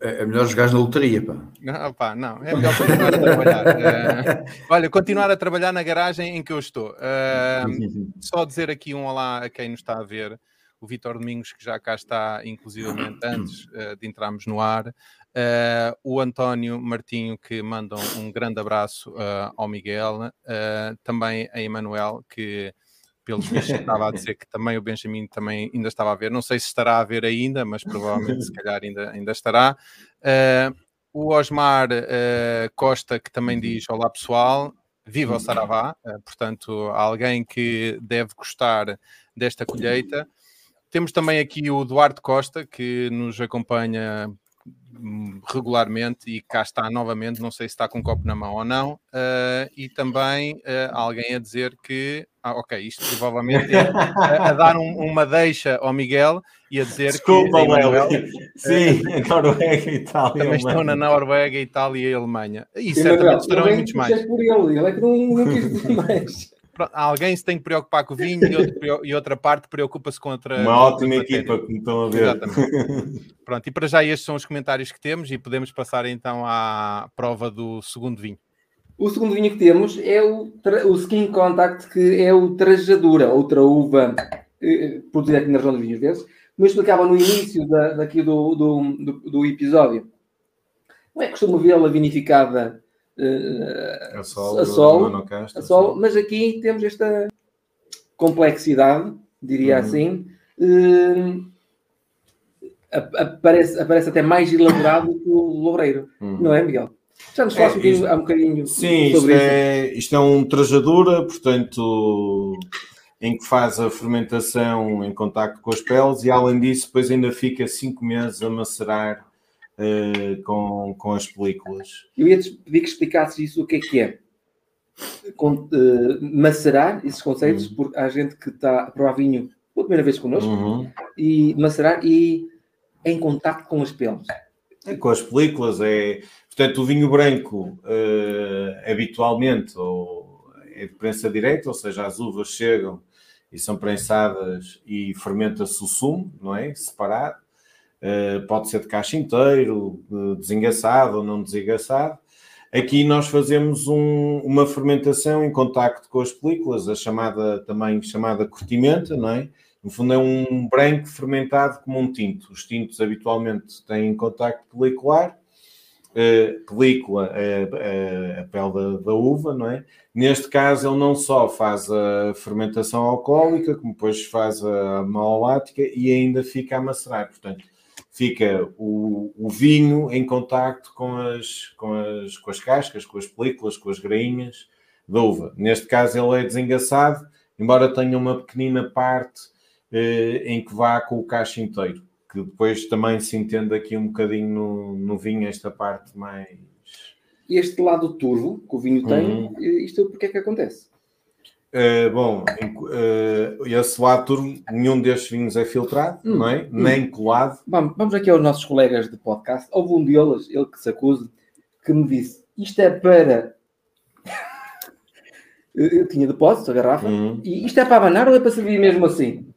é, é melhor jogar na lotaria, pá. Não, pá, não. É melhor continuar a trabalhar. Uh, (laughs) olha, continuar a trabalhar na garagem em que eu estou. Uh, só dizer aqui um olá a quem nos está a ver. O Vitor Domingos, que já cá está, inclusivamente (coughs) antes uh, de entrarmos no ar. o António Martinho, que manda um, um grande abraço ao Miguel. também a Emanuel, que pelos vistos estava a dizer que também o Benjamin também ainda estava a ver, não sei se estará a ver ainda, mas provavelmente se calhar ainda, ainda estará. Uh, o Osmar uh, Costa, que também diz: Olá pessoal, viva o Saravá, uh, portanto, alguém que deve gostar desta colheita. Temos também aqui o Duarte Costa, que nos acompanha hum, regularmente e cá está novamente, não sei se está com um copo na mão ou não, uh, e também uh, alguém a dizer que ah, ok, isto provavelmente é a, a dar um, uma deixa ao Miguel e a dizer Desculpa, que. Desculpa, Sim, uh, Noruega, Itália. Também estão na Noruega, Itália e Alemanha. E certamente estarão em muitos mais. por ele, ele é que não, não quis dizer (laughs) mais. Alguém se tem que preocupar com o vinho e, outro, e outra parte preocupa-se com outra. Uma ótima equipa, como estão a ver. Exatamente. Pronto, e para já estes são os comentários que temos e podemos passar então à prova do segundo vinho. O segundo vinho que temos é o, o Skin Contact, que é o Trajadura, outra uva eh, produzida aqui na região de vinhos desses. Como eu explicava no início da, daqui do, do, do, do episódio, não é costume vê-la vinificada uh, a sol, a sol, a sol mas aqui temos esta complexidade, diria uhum. assim, uh, aparece, aparece até mais elaborado que o Loureiro, uhum. não é, Miguel? Já nos falaste é, um, um bocadinho sim, sobre isto. É, isto é um trajadura, portanto, em que faz a fermentação em contacto com as peles e, além disso, depois ainda fica 5 meses a macerar uh, com, com as películas. Eu ia-te pedir que explicasses isso, o que é que é. Com, uh, macerar esses conceitos, uhum. porque há gente que está a provar vinho pela primeira vez connosco, uhum. e macerar e em contacto com as peles. É, com as películas, é Portanto, o vinho branco, uh, habitualmente, ou é de prensa direta, ou seja, as uvas chegam e são prensadas e fermenta-se o sumo, não é? Separado. uh, pode ser de caixa inteiro, desengaçado ou não desengaçado. Aqui nós fazemos um, uma fermentação em contacto com as películas, a chamada também chamada curtimenta, não é? No fundo é um branco fermentado como um tinto. Os tintos habitualmente têm contacto pelicular, uh, película é a pele da, da, uva, não é? Neste caso ele não só faz a fermentação alcoólica, como depois faz a malolática e ainda fica a macerar. Portanto, fica o, o, vinho em contacto com as, com, as, com as cascas, com as películas, com as grainhas da uva. Neste caso ele é desengaçado, embora tenha uma pequenina parte eh, em que vá com o cacho inteiro, que depois também se entende aqui um bocadinho no, no vinho, esta parte mais... Este lado turvo que o vinho tem, uhum. isto porque é que acontece? Uh, bom, uh, esse lado nenhum destes vinhos é filtrado, hum, não é? Hum. Nem colado. Vamos, vamos aqui aos nossos colegas de podcast. Houve um deles, ele que se acusa, que me disse: Isto é para. (laughs) Eu tinha depósito, a garrafa, hum. e isto é para abanar ou é para servir mesmo assim?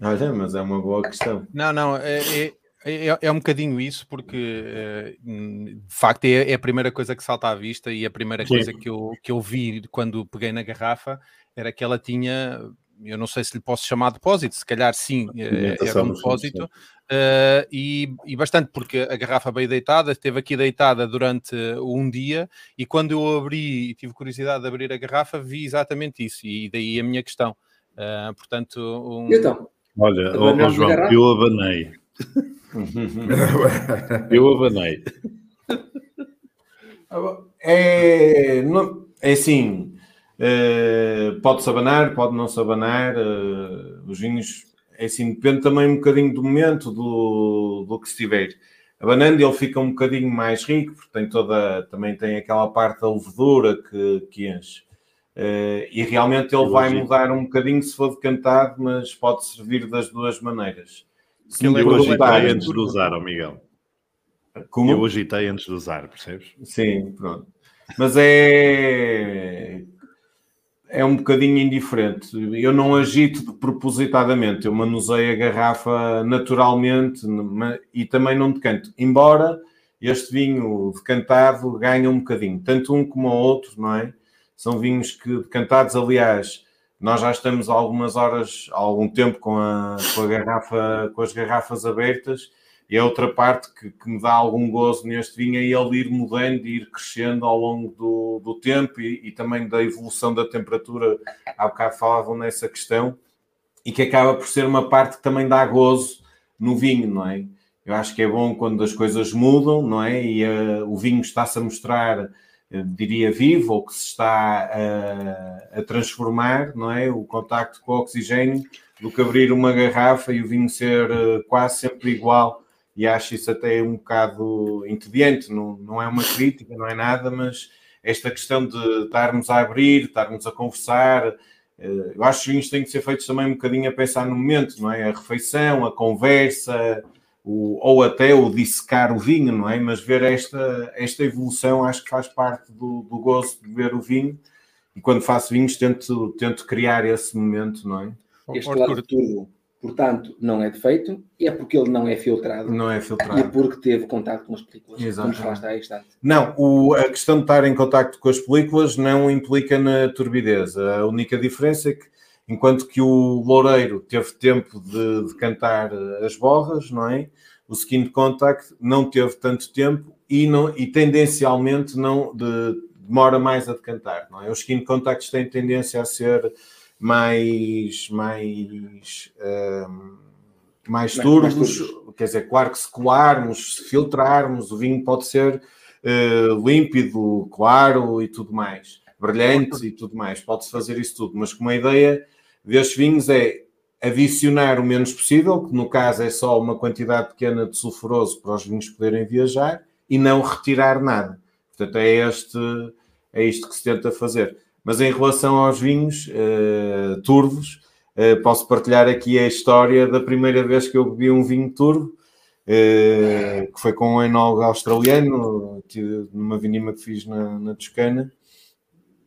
Olha, mas é uma boa questão. Não, não, é, é, é, é um bocadinho isso, porque eh, de facto é, é, a primeira coisa que salta à vista e a primeira Sim. coisa que eu, que eu vi quando peguei na garrafa era que ela tinha, eu não sei se lhe posso chamar depósito, se calhar sim, eh, era um depósito, uh, e, e, bastante, porque a garrafa veio deitada, esteve aqui deitada durante um dia, e quando eu abri e tive curiosidade de abrir a garrafa, vi exatamente isso, e daí a minha questão. Uh, portanto, um... então? Olha, oh, João, eu abanei. (laughs) Eu abanei. É, não, é assim, uh, pode-se abanar, pode não se abanar. Uh, os vinhos, é assim, depende também um bocadinho do momento, do, do que estiver. Abanando ele fica um bocadinho mais rico, porque tem toda, também tem aquela parte da levedura que, que enche. Uh, e realmente ele vai mudar um bocadinho se for decantado, mas pode servir das duas maneiras. Se eu agitei antes de usar, ó Miguel. Como? Eu agitei antes de usar, percebes? Sim, pronto. Mas é. É um bocadinho indiferente. Eu não agito propositadamente, eu manuseio a garrafa naturalmente e também não decanto. Embora este vinho decantado ganhe um bocadinho, tanto um como o outro, não é? São vinhos que decantados, aliás, nós já estamos algumas horas, algum tempo com a, com a garrafa, com as garrafas abertas, e a outra parte que, que, me dá algum gozo neste vinho é ele ir mudando e ir crescendo ao longo do, do tempo e, e, também da evolução da temperatura. Há bocado falavam nessa questão, e que acaba por ser uma parte que também dá gozo no vinho, não é? Eu acho que é bom quando as coisas mudam, não é? E uh, o vinho está-se a mostrar diria vivo ou que se está a, a, transformar, não é? O contacto com o oxigênio, do que abrir uma garrafa e o vinho ser eh, quase sempre igual. E acho isso até um bocado entediante, não, não é uma crítica, não é nada, mas esta questão de estarmos a abrir, estarmos a conversar, eh, eu acho que os vinhos têm que ser feitos também um bocadinho a pensar no momento, não é? A refeição, a conversa, o, ou até o dissecar o vinho, não é? Mas ver esta, esta evolução acho que faz parte do, do gozo de ver o vinho e quando faço vinhos tento, tento criar esse momento, não é? Este lado tudo, portanto, não é defeito e é porque ele não é filtrado. Não é filtrado. E é porque teve contato com as películas. Exato. Não, o, a questão de estar em contato com as películas não implica na turbidez. A única diferença é que enquanto que o Loureiro teve tempo de, de cantar as borras, não é? O skin contact não teve tanto tempo e, não, e tendencialmente não de, demora mais a decantar, não é? Os skin contacts têm tendência a ser mais mais um, mais turvos, quer dizer, claro que se colarmos, se filtrarmos, o vinho pode ser uh, límpido, claro e tudo mais, brilhante e tudo mais, pode-se fazer isso tudo, mas com a ideia destes vinhos é adicionar o menos possível, que no caso é só uma quantidade pequena de sulfuroso para os vinhos poderem viajar, e não retirar nada. Portanto, é, este, é isto que se tenta fazer. Mas em relação aos vinhos uh, turvos, uh, posso partilhar aqui a história da primeira vez que eu bebi um vinho turvo, uh, que foi com um enólogo australiano, numa vinima que fiz na, na Toscana,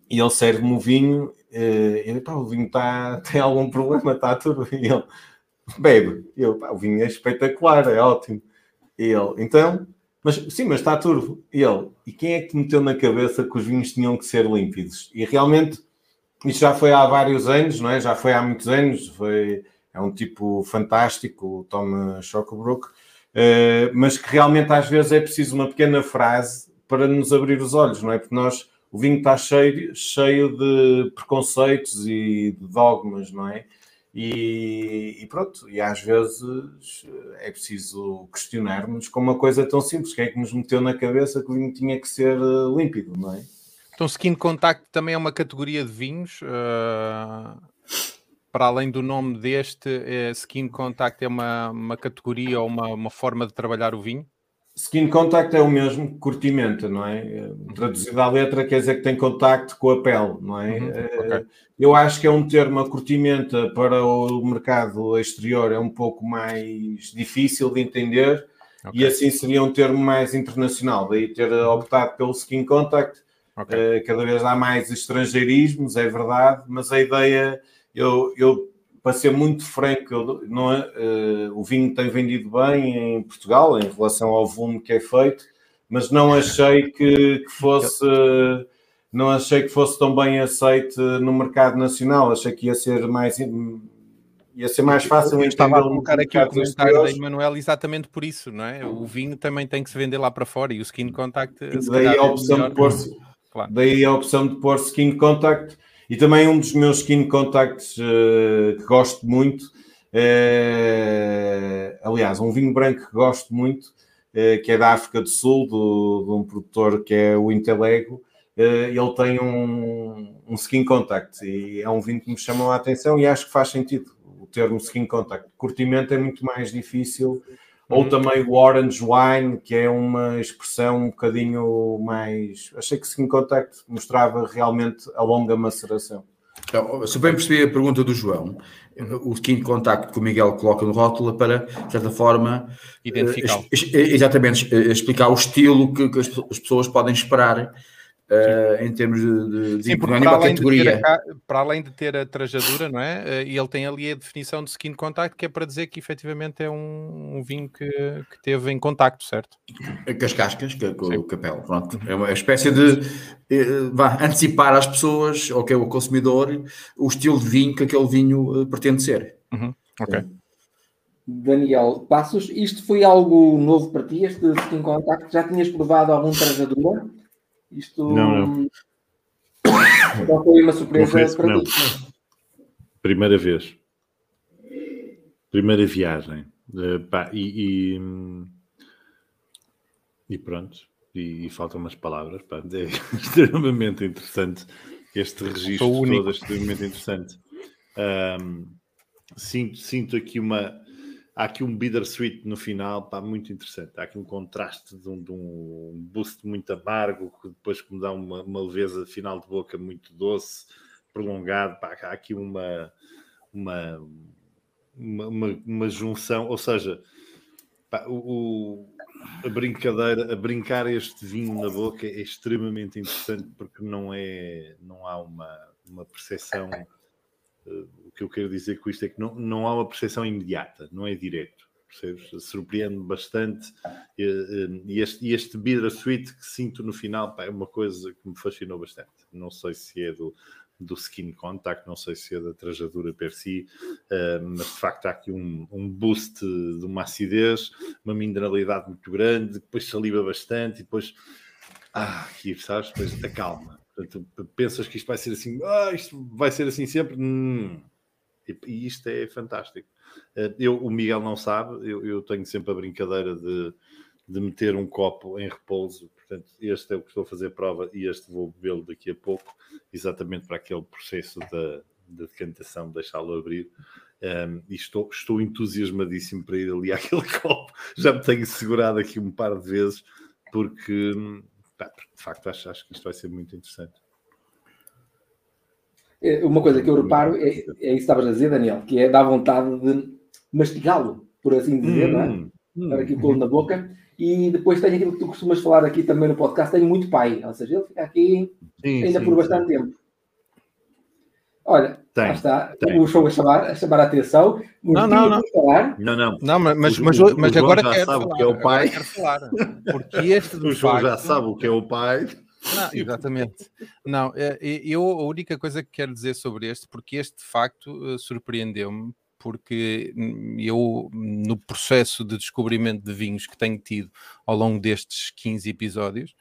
e ele serve-me o vinho, e pá, o vinho tá, (laughs) tem algum problema, está tudo. E ele, bebe. Eu, pá, o vinho é espetacular, é ótimo. E ele, então, mas sim, mas está turvo. E ele, e quem é que te meteu na cabeça que os vinhos tinham que ser límpidos? E realmente, isto já foi há vários anos, não é? Já foi há muitos anos, foi, é um tipo fantástico, o Tom Schockbrook, uh, mas que realmente às vezes é preciso uma pequena frase para nos abrir os olhos, não é? Porque nós, o vinho está cheio, cheio de preconceitos e de dogmas, não é? E, e, pronto, e às vezes é preciso questionarmos com uma coisa tão simples, quem é que nos meteu na cabeça que o vinho tinha que ser eh, límpido, não é? Então, Skin Contact também é uma categoria de vinhos. Uh, para além do nome deste, Skin Contact é uma, uma categoria ou uma, uma forma de trabalhar o vinho? Skin contact é o mesmo curtimento, não é? Traduzido à letra quer dizer que tem contacto com a pele, não é? Uhum, okay. Eu acho que é um termo, a curtimenta para o mercado exterior é um pouco mais difícil de entender okay. e assim seria um termo mais internacional, daí ter optado pelo skin contact. Okay. Cada vez há mais estrangeirismos, é verdade, mas a ideia, eu, eu para ser muito franco, não é, uh, o vinho tem vendido bem em Portugal em relação ao volume que é feito, mas não achei que, que fosse não achei que fosse tão bem aceito no mercado nacional. Achei que ia ser mais ia ser mais fácil. Eu estava a colocar aqui o comentário da Emanuel exatamente por isso, não é? O vinho também tem que se vender lá para fora e o skin contact. Daí a é opção é de pôr, daí a opção de pôr skin contact e também um dos meus skin contacts uh, que gosto muito, uh, aliás, um vinho branco que gosto muito, uh, que é da África do Sul, do, de um produtor que é o Intelego. ele tem um, um skin contact e é um vinho que me chamou a atenção e acho que faz sentido o termo skin contact. Curtimento é muito mais difícil ou uhum. também o Orange Wine, que é uma expressão um bocadinho mais. Achei que Skin Contact mostrava realmente a longa maceração. Então, se bem percebi a pergunta do João, o skin contact que o Miguel coloca no rótulo é para, de certa forma, identificar. Exatamente, explicar o estilo que, que as pessoas podem esperar Uh, em termos de, de, Sim, para além categoria. De a, para além de ter a trajadura, não é? Uh, e ele tem ali a definição de skin contact, que é para dizer que efetivamente é um, um vinho que, que, teve em contacto, certo? Com as cascas, que, com o capel, pronto. É uma espécie de uh, vá, antecipar às pessoas, ou que é o consumidor, o estilo de vinho que aquele vinho pretende ser. Uhum. Ok. Daniel Passos, isto foi algo novo para ti, este skin contact? Já tinhas provado algum trajadura? Isto não, não. já foi uma surpresa para não. ti. Primeira vez. Primeira viagem. Uh, pá, e, e, e, pronto. E, e, faltam umas palavras. Pá, é (laughs) extremamente interessante. Este registro todo é extremamente interessante. Um, sinto, sinto aqui uma há aqui um bittersweet no final, pá, muito interessante. Há aqui um contraste de um, de um boost muito amargo, que depois que me dá uma, uma leveza final de boca muito doce, prolongado. Pá, há aqui uma, uma, uma, uma, uma junção, ou seja, pá, o, a brincadeira, a brincar este vinho na boca é extremamente interessante porque não é, não há uma, uma percepção o que eu quero dizer com isto é que não, não há uma percepção imediata, não é direto. Percebes? Surpreende bastante. E este, este Bittersweet que sinto no final pá, é uma coisa que me fascinou bastante. Não sei se é do, do skin contact, não sei se é da trajadura per si, uh, mas de facto há aqui um, um boost de uma acidez, uma mineralidade muito grande, depois saliva bastante e depois, ah, aqui, sabes, depois acalma. Portanto, pensas que isto vai ser assim, ah, isto vai ser assim sempre. Hum. E, isto é fantástico. Eh, eu, o Miguel não sabe, eu, eu tenho sempre a brincadeira de, de meter um copo em repouso. Portanto, este é o que estou a fazer prova e este vou bebê-lo daqui a pouco, exatamente para aquele processo da, decantação, deixá-lo abrir. Um, e estou, estou entusiasmadíssimo para ir ali (laughs) àquele copo. Já me tenho segurado aqui um par de vezes, porque hum, de facto, acho, acho que isto vai ser muito interessante. É, uma coisa que eu reparo é, é isso que estavas a dizer, Daniel, que é dar vontade de mastigá-lo, por assim dizer, hum, não é? Hum. Estar aqui com na boca. E depois tem aquilo que tu costumas falar aqui também no podcast, tem muito pai, ou seja, ele fica aqui sim, ainda sim, por bastante sim. tempo. Olha, Tem, está tem. o show a chamar, a chamar a atenção. Não, não, não. Falar. Não, não. Não, mas, o, mas, o, mas o agora já quero sabe falar, o que é o pai. Falar, porque este (laughs) o João facto, já sabe o que é o pai. Não, (laughs) exatamente. Não, é, eu a única coisa que quero dizer sobre este, porque este de facto eh, surpreendeu-me, porque eu, no processo de descobrimento de vinhos que tenho tido ao longo destes 15 episódios,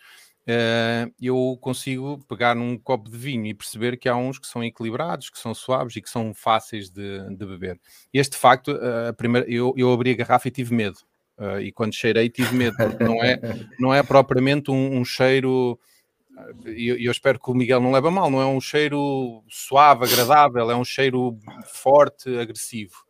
uh, eu consigo pegar num copo de vinho e perceber que há uns que são equilibrados, que são suaves e que são fáceis de, de beber. Este facto, uh, a primeira, eu, eu abri a garrafa e tive medo. E quando cheirei tive medo, não é, não é propriamente um, um cheiro e eu, eu, espero que o Miguel não leve a mal, não é um cheiro suave, agradável, é um cheiro forte, agressivo.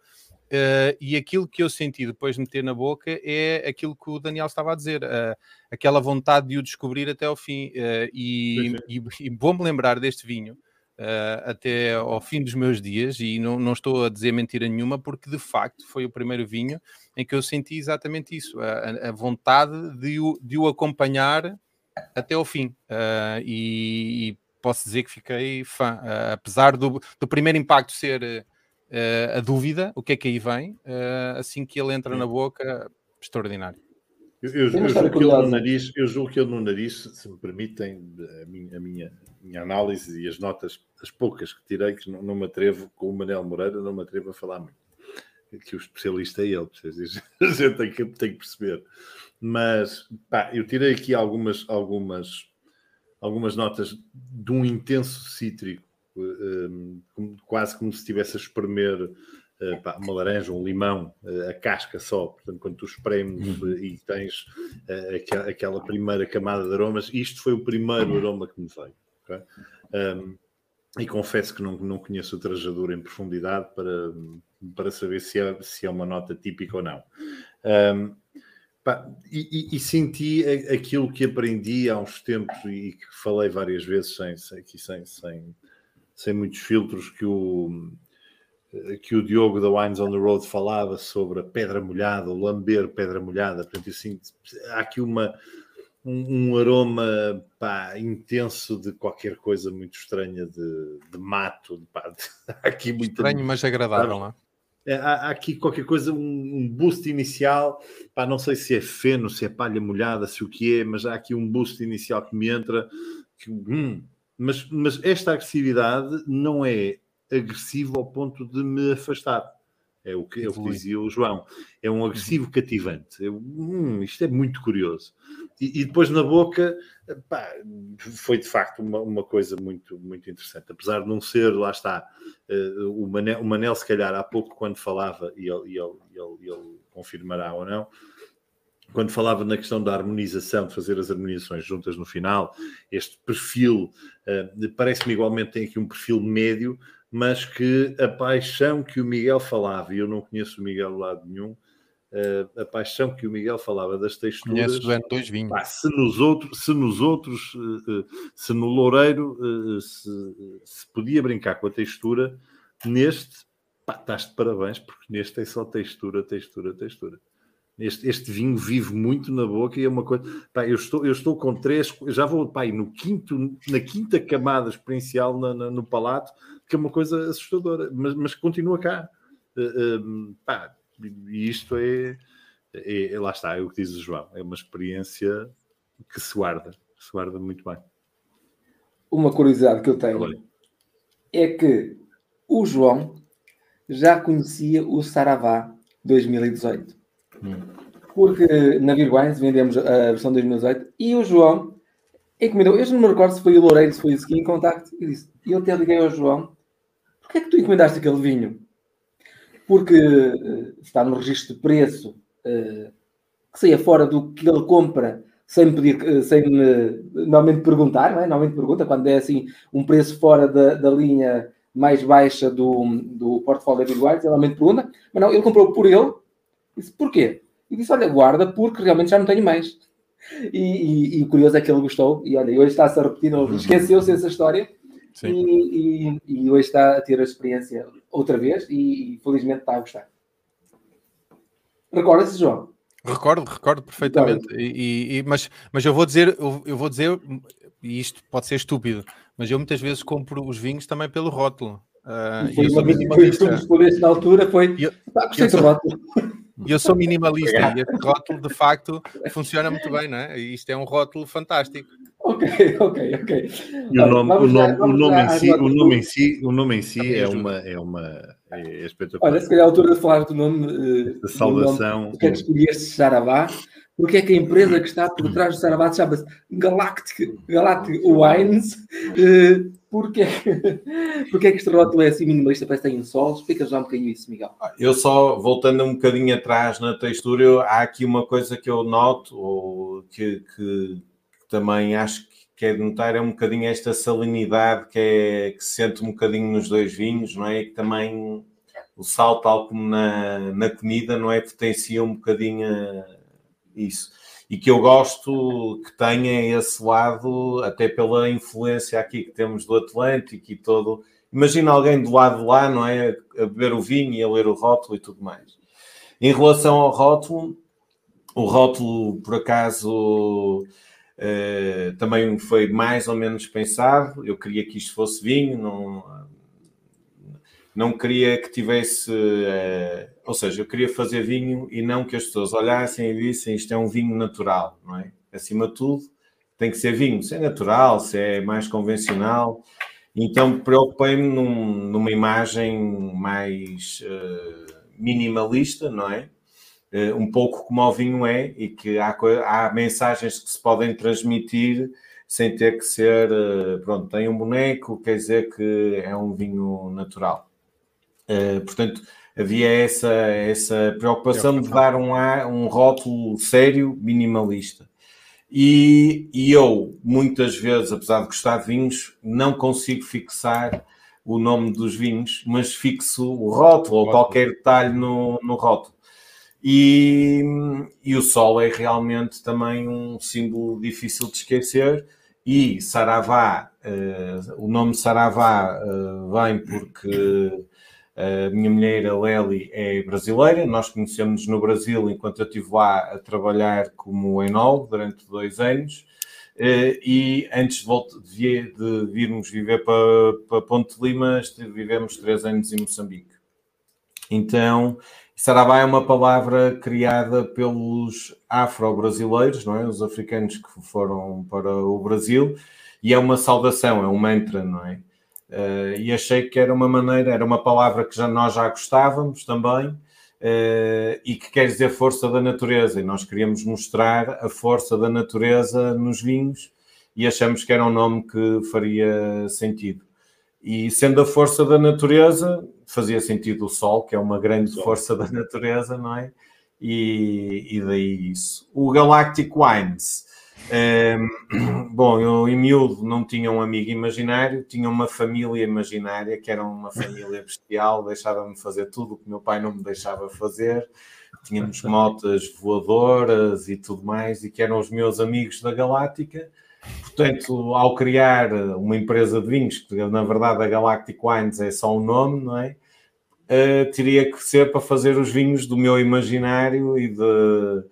Uh, e aquilo que eu senti depois de meter na boca é aquilo que o Daniel estava a dizer, uh, aquela vontade de o descobrir até ao fim. Uh, e, e, e vou-me lembrar deste vinho até ao fim dos meus dias, e não, não estou a dizer mentira nenhuma, porque de facto foi o primeiro vinho em que eu senti exatamente isso, a, a vontade de o, de o acompanhar até ao fim. E, e, posso dizer que fiquei fã, apesar do, do primeiro impacto ser uh, a dúvida, o que é que aí vem, uh, assim que ele entra na boca, extraordinário. Eu, eu, eu, julgo que ele no nariz, eu julgo que ele no nariz, se me permitem a minha, a minha, minha análise e as notas, as poucas que tirei, que não, não me atrevo, com o Manel Moreira, não me atrevo a falar muito. Que o especialista é ele, (laughs) a gente tem que, tem que perceber. Mas pá, eu tirei aqui algumas, algumas, algumas notas de um intenso cítrico um, quase como se estivesse a espremer uh, pá, uma laranja, um limão, uh, a casca só. Portanto, quando tu espremes uhum. e tens aquela, aquela, primeira camada de aromas, isto foi o primeiro aroma que me veio. Okay? Um, e confesso que não, não conheço o trajador em profundidade para, para saber se é, se é uma nota típica ou não. Um, pá, e, e, e, senti aquilo que aprendi há uns tempos e que falei várias vezes sem, sem, sem, sem sem muitos filtros, que o, que o Diogo da Wines on the Road falava sobre a pedra molhada, o lamber pedra molhada. Portanto, assim, há aqui uma, um, um aroma pá, intenso de qualquer coisa muito estranha de, de mato. Pá, de, (laughs) aqui muito, Estranho, mas agradável, não é? É? Há, aqui qualquer coisa, um, um, boost inicial, pá, não sei se é feno, se é palha molhada, se o que é, mas há aqui um boost inicial que me entra, que, hum, mas, mas esta agressividade não é agressiva ao ponto de me afastar. É o que, é o que dizia o João. É um agressivo cativante. Eu, hum, isto é muito curioso. E, e depois na boca, pá, foi de facto uma, uma, coisa muito, muito interessante. Apesar de não ser, lá está, uh, o, Manel, o Manel, se calhar, há pouco, quando falava, e ele, ele, ele, ele confirmará ou não, quando falava na questão da harmonização, de fazer as harmonizações juntas no final, este perfil uh, parece-me igualmente tem aqui um perfil médio, mas que a paixão que o Miguel falava, e eu não conheço o Miguel de lado nenhum, a paixão que o Miguel falava das texturas. dois vinhos. Pá, se nos outros, se nos outros, uh, se no Loureiro se, se, podia brincar com a textura, neste, pá, estás de parabéns, porque neste é só textura, textura, textura. Este, este, vinho vive muito na boca e é uma coisa. Pá, eu, estou, eu estou com três, já vou pá, no quinto, na quinta camada experiencial na, na, no palato, que é uma coisa assustadora, mas, mas continua cá. Uh, uh, pá, e isto é, é, é, Lá está, é o que diz o João. É uma experiência que se guarda, se guarda muito bem. Uma curiosidade que eu tenho é que o João já conhecia o Saravá 2018. Porque na Virguines vendemos a versão 2018 e o João encomendou. Eu não me recordo se foi o Loureiro, se foi o Ski em contacto. E disse: eu até liguei ao João: Porquê é que tu encomendaste aquele vinho? Porque uh, está no registro de preço uh, que saia fora do que ele compra sem pedir, uh, sem me normalmente perguntar, não é? Normalmente pergunta quando é assim um preço fora da, da linha mais baixa do, do portfólio Virguines, ele normalmente pergunta, mas não, ele comprou por ele Disse, porquê? E disse, olha, guarda, porque realmente já não tenho mais. E, e, e o curioso é que ele gostou, e olha, hoje está-se a repetir, uhum. esqueceu-se essa história, e, e, e, hoje está a ter a experiência outra vez, e, felizmente está a gostar. Recorda-se, João? Recordo, recordo perfeitamente. E, e, mas, mas eu vou dizer, eu, eu, vou dizer, e isto pode ser estúpido, mas eu muitas vezes compro os vinhos também pelo rótulo. Uh, foi eu sou minimalista. Foi, na altura foi. Eu, ah, gostei rótulo. Eu sou minimalista e este rótulo de facto funciona muito bem, não é? Isto é um rótulo fantástico. Ok, (laughs) ok, ok. E o nome, o nome, o nome em si, o nome em si, o nome em si é uma, é uma é espetacular. Olha, se calhar é a altura de falar do nome. Uh, saudação. Porque é que escolheste Saravá? Porque é que a empresa que está por trás do Saravá chama-se Galactic, Galactic Wines? Uh, porque, (laughs) porque é que este rótulo é assim minimalista? Parece que tem um sol. Explica já um bocadinho isso, Miguel. Eu só, voltando um bocadinho atrás na textura, eu, há aqui uma coisa que eu noto, ou que, que, que também acho que é de notar, é um bocadinho esta salinidade que, é, que se sente um bocadinho nos dois vinhos, não é? E que também o sal, tal como na, na comida, não é? Potencia um bocadinho isso e que eu gosto que tenha esse lado, até pela influência aqui que temos do Atlântico e todo. Imagina alguém do lado de lá, não é? A beber o vinho e a ler o rótulo e tudo mais. Em relação ao rótulo, o rótulo, por acaso, eh, também foi mais ou menos pensado. Eu queria que isto fosse vinho, não, não queria que tivesse. Uh, ou seja, eu queria fazer vinho e não que as pessoas olhassem e vissem isto é um vinho natural, não é? Acima de tudo, tem que ser vinho, se é natural, se é mais convencional. Então preocupei-me num, numa imagem mais uh, minimalista, não é? Uh, um pouco como o vinho é, e que há, há mensagens que se podem transmitir sem ter que ser, pronto, tem um boneco, quer dizer que é um vinho natural. Uh, portanto, havia essa, essa preocupação de dar um, um rótulo sério, minimalista. E, e, eu, muitas vezes, apesar de gostar de vinhos, não consigo fixar o nome dos vinhos, mas fixo o rótulo ou qualquer detalhe no, no rótulo. E, e, o sol é realmente também um símbolo difícil de esquecer. E Saravá, uh, o nome Saravá uh, vem porque a minha mulher, a Lely, é brasileira. Nós conhecemos no Brasil enquanto eu estive lá a trabalhar como enólogo durante dois anos. Eh, e antes de, de virmos viver para, Ponte Lima, vivemos três anos em Moçambique. Então, Sarabá é uma palavra criada pelos afro-brasileiros, não é? Os africanos que foram para o Brasil, e é uma saudação, é um mantra, não é? Uh, e achei que era uma maneira, era uma palavra que já, nós já gostávamos também, uh, e que quer dizer força da natureza, e nós queríamos mostrar a força da natureza nos vinhos, e achamos que era um nome que faria sentido. E sendo a força da natureza, fazia sentido o sol, que é uma grande força da (laughs) natureza, não é? E, e daí isso. O Galactic Wines (clears throat) bom, eu em miúdo não tinha um amigo imaginário, tinha uma família imaginária que era uma família bestial, deixava-me fazer tudo o que meu pai não me deixava fazer. Tínhamos (laughs) motas voadoras e tudo mais, e que eram os meus amigos da Galáctica. Portanto, ao criar uma empresa de vinhos, que na verdade a Galactic Wines é só um nome, não é? Uh, teria que ser para fazer os vinhos do meu imaginário e de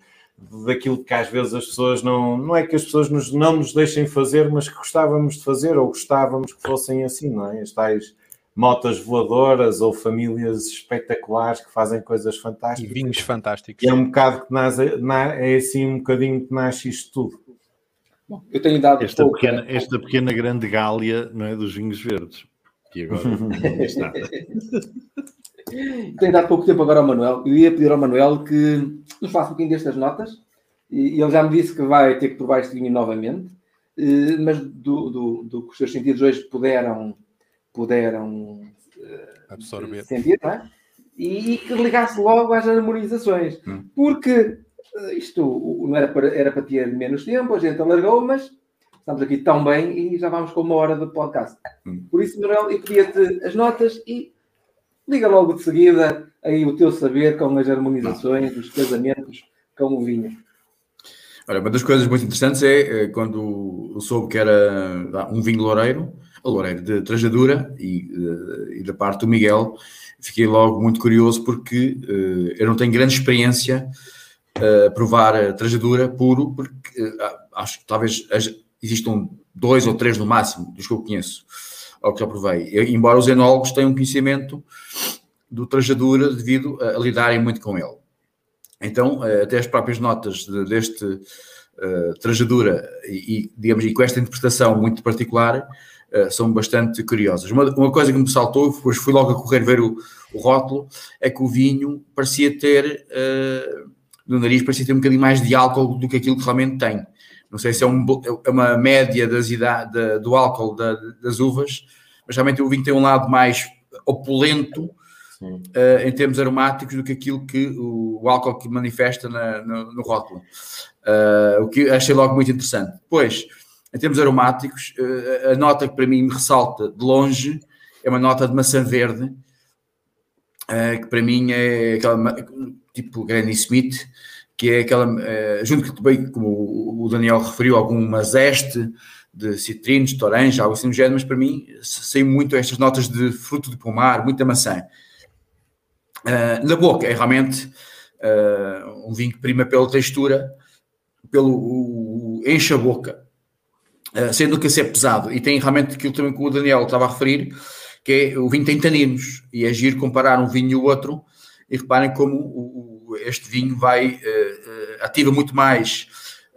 daquilo que às vezes as pessoas não. Não é que as pessoas nos, não nos deixem fazer, mas que gostávamos de fazer ou gostávamos que fossem assim, não é? As tais motas voadoras ou famílias espetaculares que fazem coisas fantásticas. E vinhos fantásticos. E é um bocado que nasce, é assim um bocadinho que nasce isto tudo. Bom, eu tenho dado esta, pouco, pequena, né? esta pequena grande gália não é, dos vinhos verdes. Que agora (laughs) não está. Tenho dado pouco tempo agora ao Manuel. Eu ia pedir ao Manuel que nos faça um bocadinho destas notas. E ele já me disse que vai ter que provar este vinho novamente. Eh, mas do, do, do que os seus sentidos hoje puderam, puderam eh, absorver. Sentir, não é? E que ligasse logo às harmonizações. Hum. Porque eh, isto não era para, era para ter menos tempo, a gente alargou, mas estamos aqui tão bem e já vamos com uma hora de podcast. Hum. Por isso, Manuel, eu pedia-te as notas e liga logo de seguida aí o teu saber com as harmonizações, os casamentos com o vinho. Olha, uma das coisas muito interessantes é eh, quando eu soube que era um vinho loureiro, loureiro de trajadura e, eh, e, da parte do Miguel, fiquei logo muito curioso porque uh, eu não tenho grande experiência a provar trajadura puro, porque acho que talvez existam dois ou três no máximo dos que eu conheço. Ao que já provei. Eu, embora os enólogos tenham conhecimento do trajadura devido a, a lidarem muito com ele. Então, até as próprias notas de, deste uh, trajadura e, e, digamos, e com esta interpretação muito particular, uh, são bastante curiosas. Uma, uma, coisa que me saltou, depois fui logo a correr ver o, o rótulo, é que o vinho parecia ter, uh, no nariz, parecia ter um bocadinho mais de álcool do que aquilo que realmente tem. Não sei se é, um, é uma média das idade, do álcool da, das uvas, mas realmente o vinho tem um lado mais opulento, uh, em termos aromáticos do que aquilo que o, o álcool que manifesta na, no, no, rótulo. Uh, o que achei logo muito interessante. Depois, em termos aromáticos, uh, a nota que para mim me ressalta de longe é uma nota de maçã verde, que para mim é aquela tipo Granny Smith, que é aquela, junto que também, como o Daniel referiu, alguma zeste, de citrinos, de laranja, algo assim do género, mas para mim saem muito estas notas de fruto de pomar, muita maçã. Uh, na boca, é realmente uh, um vinho que prima pela textura, pelo enche a boca, sendo que ser pesado. E tem realmente aquilo também que o Daniel estava a referir, que é o vinho tem taninos, e é comparar um vinho e o outro, e reparem como o, este vinho vai, ativa muito mais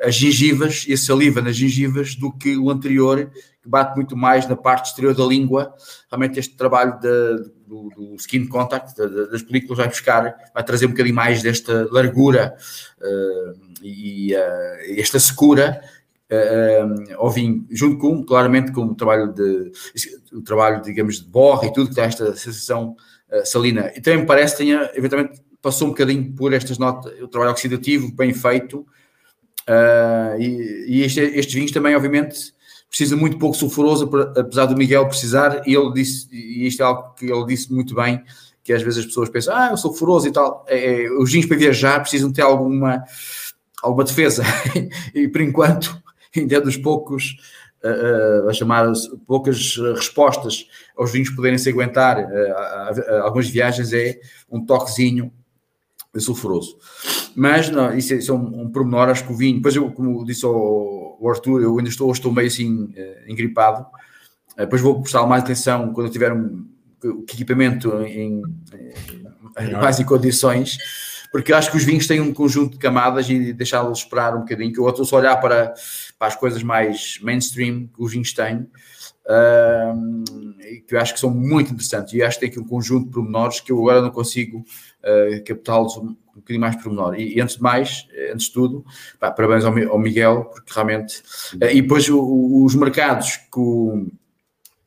as gengivas e a saliva nas gengivas do que o anterior, que bate muito mais na parte exterior da língua. Realmente este trabalho de, do, do, skin contact, de, das películas, vai buscar, vai trazer um bocadinho mais desta largura uh, e uh, esta secura uh, ao vinho, junto com, claramente, com o trabalho de, o trabalho, digamos, de borra e tudo, que dá esta sensação salina. E também me parece que tenha, eventualmente, passou um bocadinho por estas notas, o trabalho oxidativo bem feito, Uh, e, e este, estes vinhos também, obviamente, precisa muito pouco sulfuroso, apesar do Miguel precisar, e ele disse, e isto é algo que ele disse muito bem, que às vezes as pessoas pensam, ah, eu sou sulfuroso e tal. É, é, os vinhos para viajar precisam ter alguma, alguma defesa, (laughs) e por enquanto, ainda é dos poucos, uh, uh, a chamar poucas respostas aos vinhos poderem se aguentar uh, algumas viagens, é um toquezinho sulfuroso. Mas não, isso, é, isso é um, um pormenor, acho que o vinho, depois eu, como disse ao, ao Arthur, eu ainda estou, estou meio assim uh, engripado, uh, depois vou prestar mais atenção quando eu tiver um, equipamento em, em, mais em condições, porque acho que os vinhos têm um conjunto de camadas e deixá-los esperar um bocadinho, que eu estou só olhar para, para as coisas mais mainstream que os vinhos têm, uh, que eu acho que são muito interessantes, e acho que tem aqui um conjunto de pormenores que eu agora não consigo uh, captá-los um bocadinho mais pormenor. E, e antes de mais, antes de tudo, pá, parabéns ao, ao, Miguel, porque realmente. Uh, e depois o, os mercados que, o,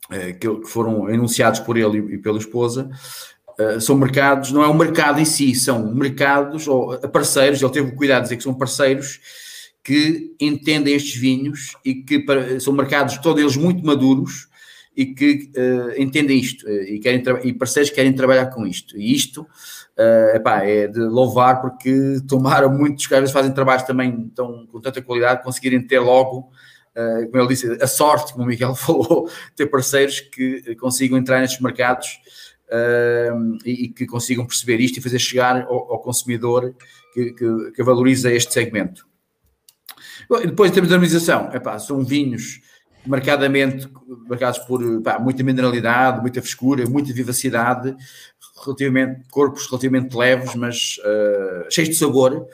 uh, que, foram enunciados por ele e, e pela esposa. São mercados, não é um mercado em si, são mercados ou parceiros. Ele teve o cuidado de dizer que são parceiros que entendem estes vinhos e que para, são mercados, todos eles muito maduros e que uh, entendem isto e, querem e parceiros que querem trabalhar com isto. E isto uh, epá, é de louvar porque tomaram muitos caras fazem trabalhos também tão, com tanta qualidade, conseguirem ter logo, uh, como ele disse, a sorte, como o Miguel (laughs) falou, ter parceiros que consigam entrar nestes mercados uh, e, e, que consigam perceber isto e fazer chegar ao, ao consumidor que, que, que, valoriza este segmento. Depois, em termos de harmonização, epá, são vinhos marcadamente marcados por pá, muita mineralidade, muita frescura, muita vivacidade, relativamente, corpos relativamente leves, mas uh, cheios de sabor.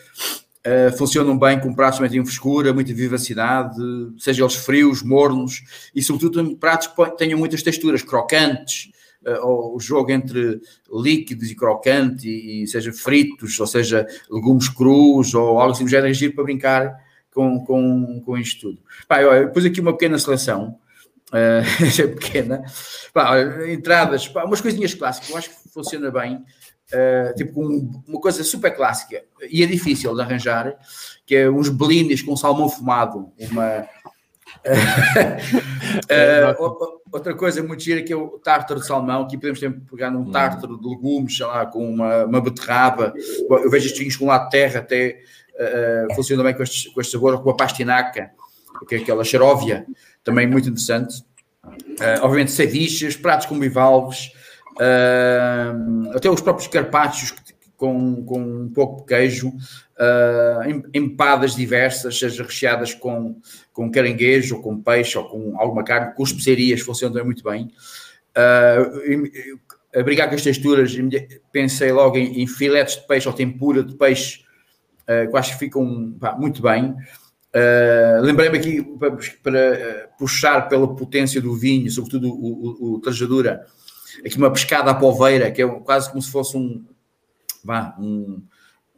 Uh, funcionam bem com pratos que têm frescura, muita vivacidade, seja eles frios, mornos e, sobretudo, pratos que tenham muitas texturas, crocantes, uh, o jogo entre líquidos e crocante, e, e, seja fritos, ou seja, legumes crus, ou algo assim do género, agir para brincar com, com, com isto tudo. Pá, olha, depois aqui uma pequena seleção (laughs) uh, pequena. Pá, entradas, pá, umas coisinhas clássicas, eu acho que funciona bem. Uh, tipo um, uma coisa super clássica e é difícil de arranjar, que é uns blinis com salmão fumado, uma (laughs) uh, outra coisa muito gira que é o tártaro de salmão, aqui podemos sempre pegar num hum. tártaro de legumes, sei lá, com uma, uma beterraba, eu vejo estes vinhos com lado de terra, até uh, funciona bem com este, com este sabor, com a pastinaca, que é aquela xaróvia, também muito interessante. Uh, obviamente, ceviches, pratos com bivalves, uh, até os próprios carpaccios com, com um pouco de queijo, uh, empadas diversas, seja recheadas com, com caranguejo, ou com peixe, ou com alguma carne, com especiarias, funcionam muito bem. Uh, a brigar com as texturas, pensei logo em, em filetes de peixe ou tempura de peixe, uh, que acho que ficam pá, muito bem. Uh, Lembrei-me aqui para, para uh, puxar pela potência do vinho, sobretudo o, o, o Trajadura, aqui uma pescada à polveira, que é quase como se fosse um, vá, um,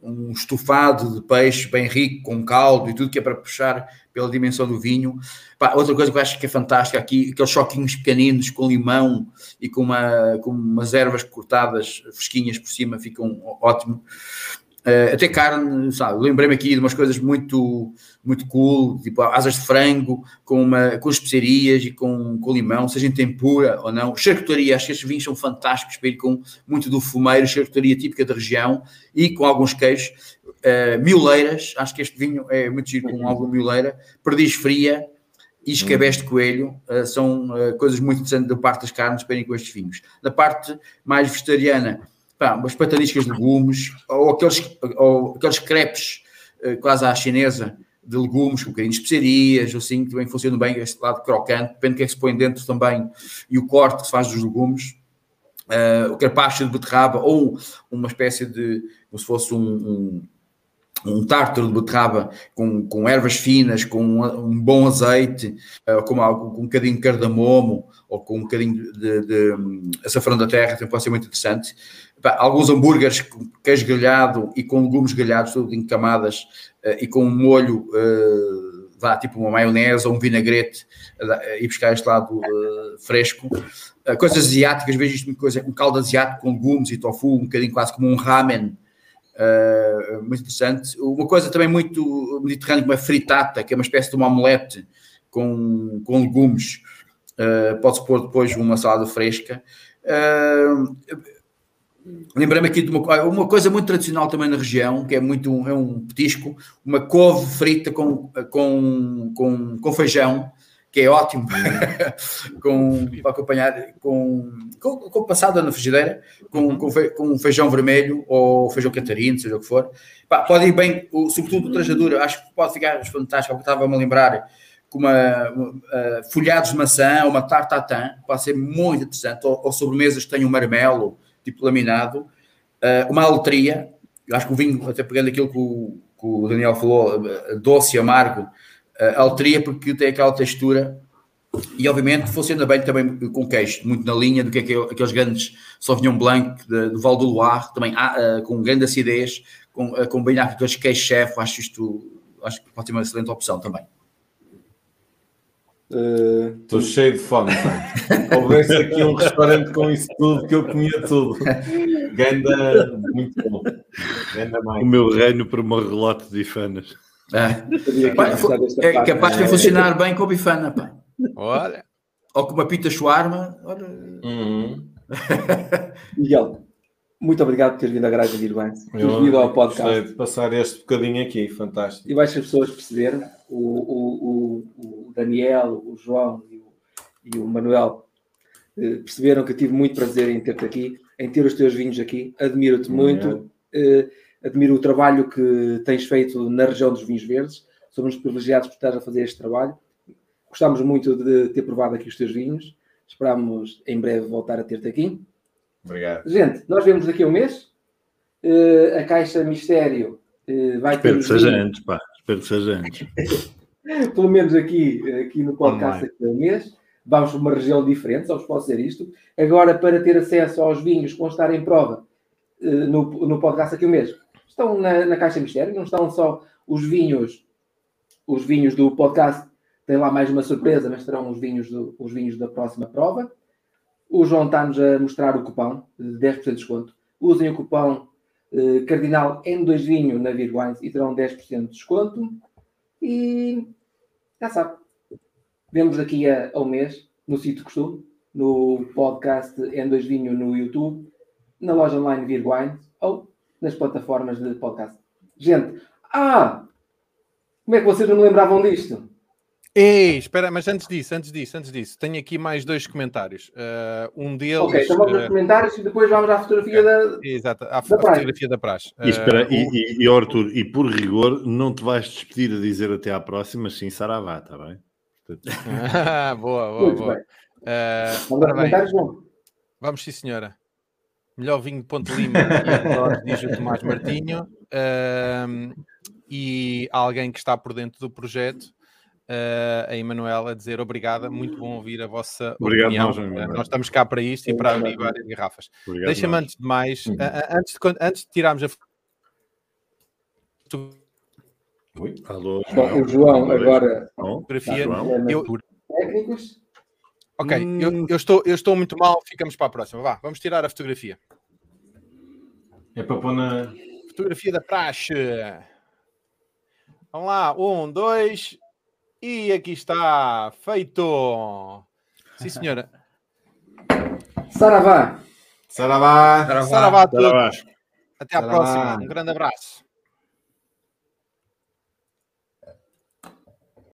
um estufado de peixe bem rico, com caldo e tudo que é para puxar pela dimensão do vinho. Pá, outra coisa que eu acho que é fantástica aqui, aqueles choquinhos pequeninos com limão e com, uma, com umas ervas cortadas fresquinhas por cima, ficam ótimo. Uh, até carne, sabe? Lembrei-me aqui de umas coisas muito, muito cool, tipo asas de frango com, uma, com especiarias e com, com limão, seja em tempura ou não. Charcutaria, acho que estes vinhos são fantásticos para ir com muito do fumeiro, charcutaria típica da região e com alguns queijos. Uh, mioleiras, acho que este vinho é muito giro com alguma mioleira. Perdiz fria e escabés de coelho uh, são coisas muito interessantes da parte das carnes para ir com estes vinhos. Da parte mais vegetariana pá, umas pataniscas de legumes, ou aqueles, ou aqueles crepes uh, quase à chinesa de legumes, com um bocadinho de especiarias, assim, que também funciona bem, este lado crocante, depende do que é que se põe dentro também, e o corte que se faz dos legumes, uh, o carpaccio de beterraba, ou uma espécie de, como se fosse um, um um tártaro de beterraba com, com ervas finas, com um, um bom azeite, uh, com, algo, com um bocadinho de cardamomo ou com um bocadinho de, de, de um, açafrão da terra, também pode ser muito interessante alguns hambúrgueres com queijo grelhado e com legumes grelhados, tudo em camadas, uh, e com um molho, uh, vá, tipo uma maionese ou um vinagrete, e buscar este lado fresco. coisas asiáticas, vejo isto coisa com caldo asiático, com legumes e tofu, um bocadinho quase como um ramen, muito interessante. Uma coisa também muito mediterrânea, como a fritata, que é uma espécie de uma omelete com, com legumes. Pode-se pôr depois uma salada fresca. Uh, Lembrei-me aqui de uma, uma, coisa muito tradicional também na região, que é muito é um petisco, uma couve frita com, com, com, com feijão, que é ótimo (laughs) com, para acompanhar com, com, com, passada na frigideira, com, uhum. com, fe, com feijão vermelho ou feijão catarino, seja o que for. Pá, pode ir bem, o, sobretudo o trajadura, acho que pode ficar fantástico, porque estava-me a lembrar com uma, uh, folhados de maçã ou uma tartatã, pode ser muito interessante, ou, ou sobremesas que tenham marmelo, tipo laminado, uh, uma aletria, acho que o vinho, até pegando aquilo que o, que o Daniel falou, eh, doce, amargo, uh, aletria porque tem aquela textura e obviamente funciona bem também com queijo, muito na linha do que é aqueles grandes Sauvignon Blanc de, do Val do Loire, também uh, com grande acidez, com, uh, combinar com aqueles queijos chef, acho isto acho que pode ser uma excelente opção também. Estou uh, cheio de fome. (laughs) Houvesse aqui um restaurante com isso tudo que eu comia tudo. Ganda, muito bom. Ganda mais. O meu reino por uma relote de bifanas. É, é capaz de funcionar bem com a bifana, pá. Olha. Ou com uma pita. Olha. Uhum. (laughs) Miguel, muito obrigado por teres vindo à Garagem de Irvães. Teres vindo ao podcast. de passar este bocadinho aqui, fantástico. E vais as pessoas perceber, o, o, o, Daniel, o João e o, e o Manuel eh, perceberam que eu tive muito prazer em ter-te aqui, em ter os teus vinhos aqui. Admiro-te muito, eh, admiro o trabalho que tens feito na região dos vinhos verdes. Somos privilegiados por estar a fazer este trabalho. Gostamos muito de ter provado aqui os teus vinhos. Esperamos em breve voltar a ter-te aqui. Obrigado. Gente, nós vemos daqui a um mês. Uh, a Caixa Mistério uh, vai Espero ter. Espero que seja antes, pá. Espero que seja antes. (laughs) Pelo menos aqui, aqui no podcast daqui a um mês. Vamos para uma região diferente, só vos posso dizer isto. Agora, para ter acesso aos vinhos que vão estar em prova uh, no, no podcast daqui a um mês, estão na, na Caixa Mistério, não estão só os vinhos, os vinhos do podcast, tem lá mais uma surpresa, mas terão os vinhos, do, os vinhos da próxima prova. O João está-nos a mostrar o cupão de 10% de desconto. Usem o cupão eh, Cardinal N2 Vinho na Virwines e terão 10% de desconto. E já sabe. Vemos daqui a, ao mês no sítio costume, no podcast N2 Vinho no YouTube, na loja online Virwines ou nas plataformas de podcast. Gente, ah! Como é que vocês não me lembravam disto? Ei, espera, mas antes disso, antes disso, antes disso, tenho aqui mais dois comentários. Uh, um deles. Ok, então vamos aos uh, comentários e depois vamos à fotografia da. Exato, à, Da fotografia da praxe. E, espera, Uh, e, e, e, Arthur, e por rigor, não te vais despedir a dizer até à próxima, sim Saravá, está bem? (laughs) Boa, boa, Muito boa. bem. Uh, Vamos aos comentários, João. vamos sim, senhora. Melhor vinho de Ponte Lima e arredores, diz o Tomás Martinho. Um, e alguém que está por dentro do projeto, uh, a Emanuela, a dizer obrigada, muito bom ouvir a vossa Obrigado, opinião. nós, Uh, nós estamos cá para isto e para abrir várias garrafas. Deixa-me antes de mais, Uhum. a- antes, de, antes de tirarmos a. Alô, Bom, o João agora. João? fotografia, João? eu, Técnicos. Ok, Hum. eu, eu estou, eu estou muito mal, ficamos para a próxima. Vá, vamos tirar a fotografia. É para pôr na. Fotografia da praxe. Vamos lá, um, dois, e aqui está, feito. Sim, (laughs) senhora. Saravá. Saravá! Saravá a todos. Saravá. Até à Saravá. próxima. Um grande abraço.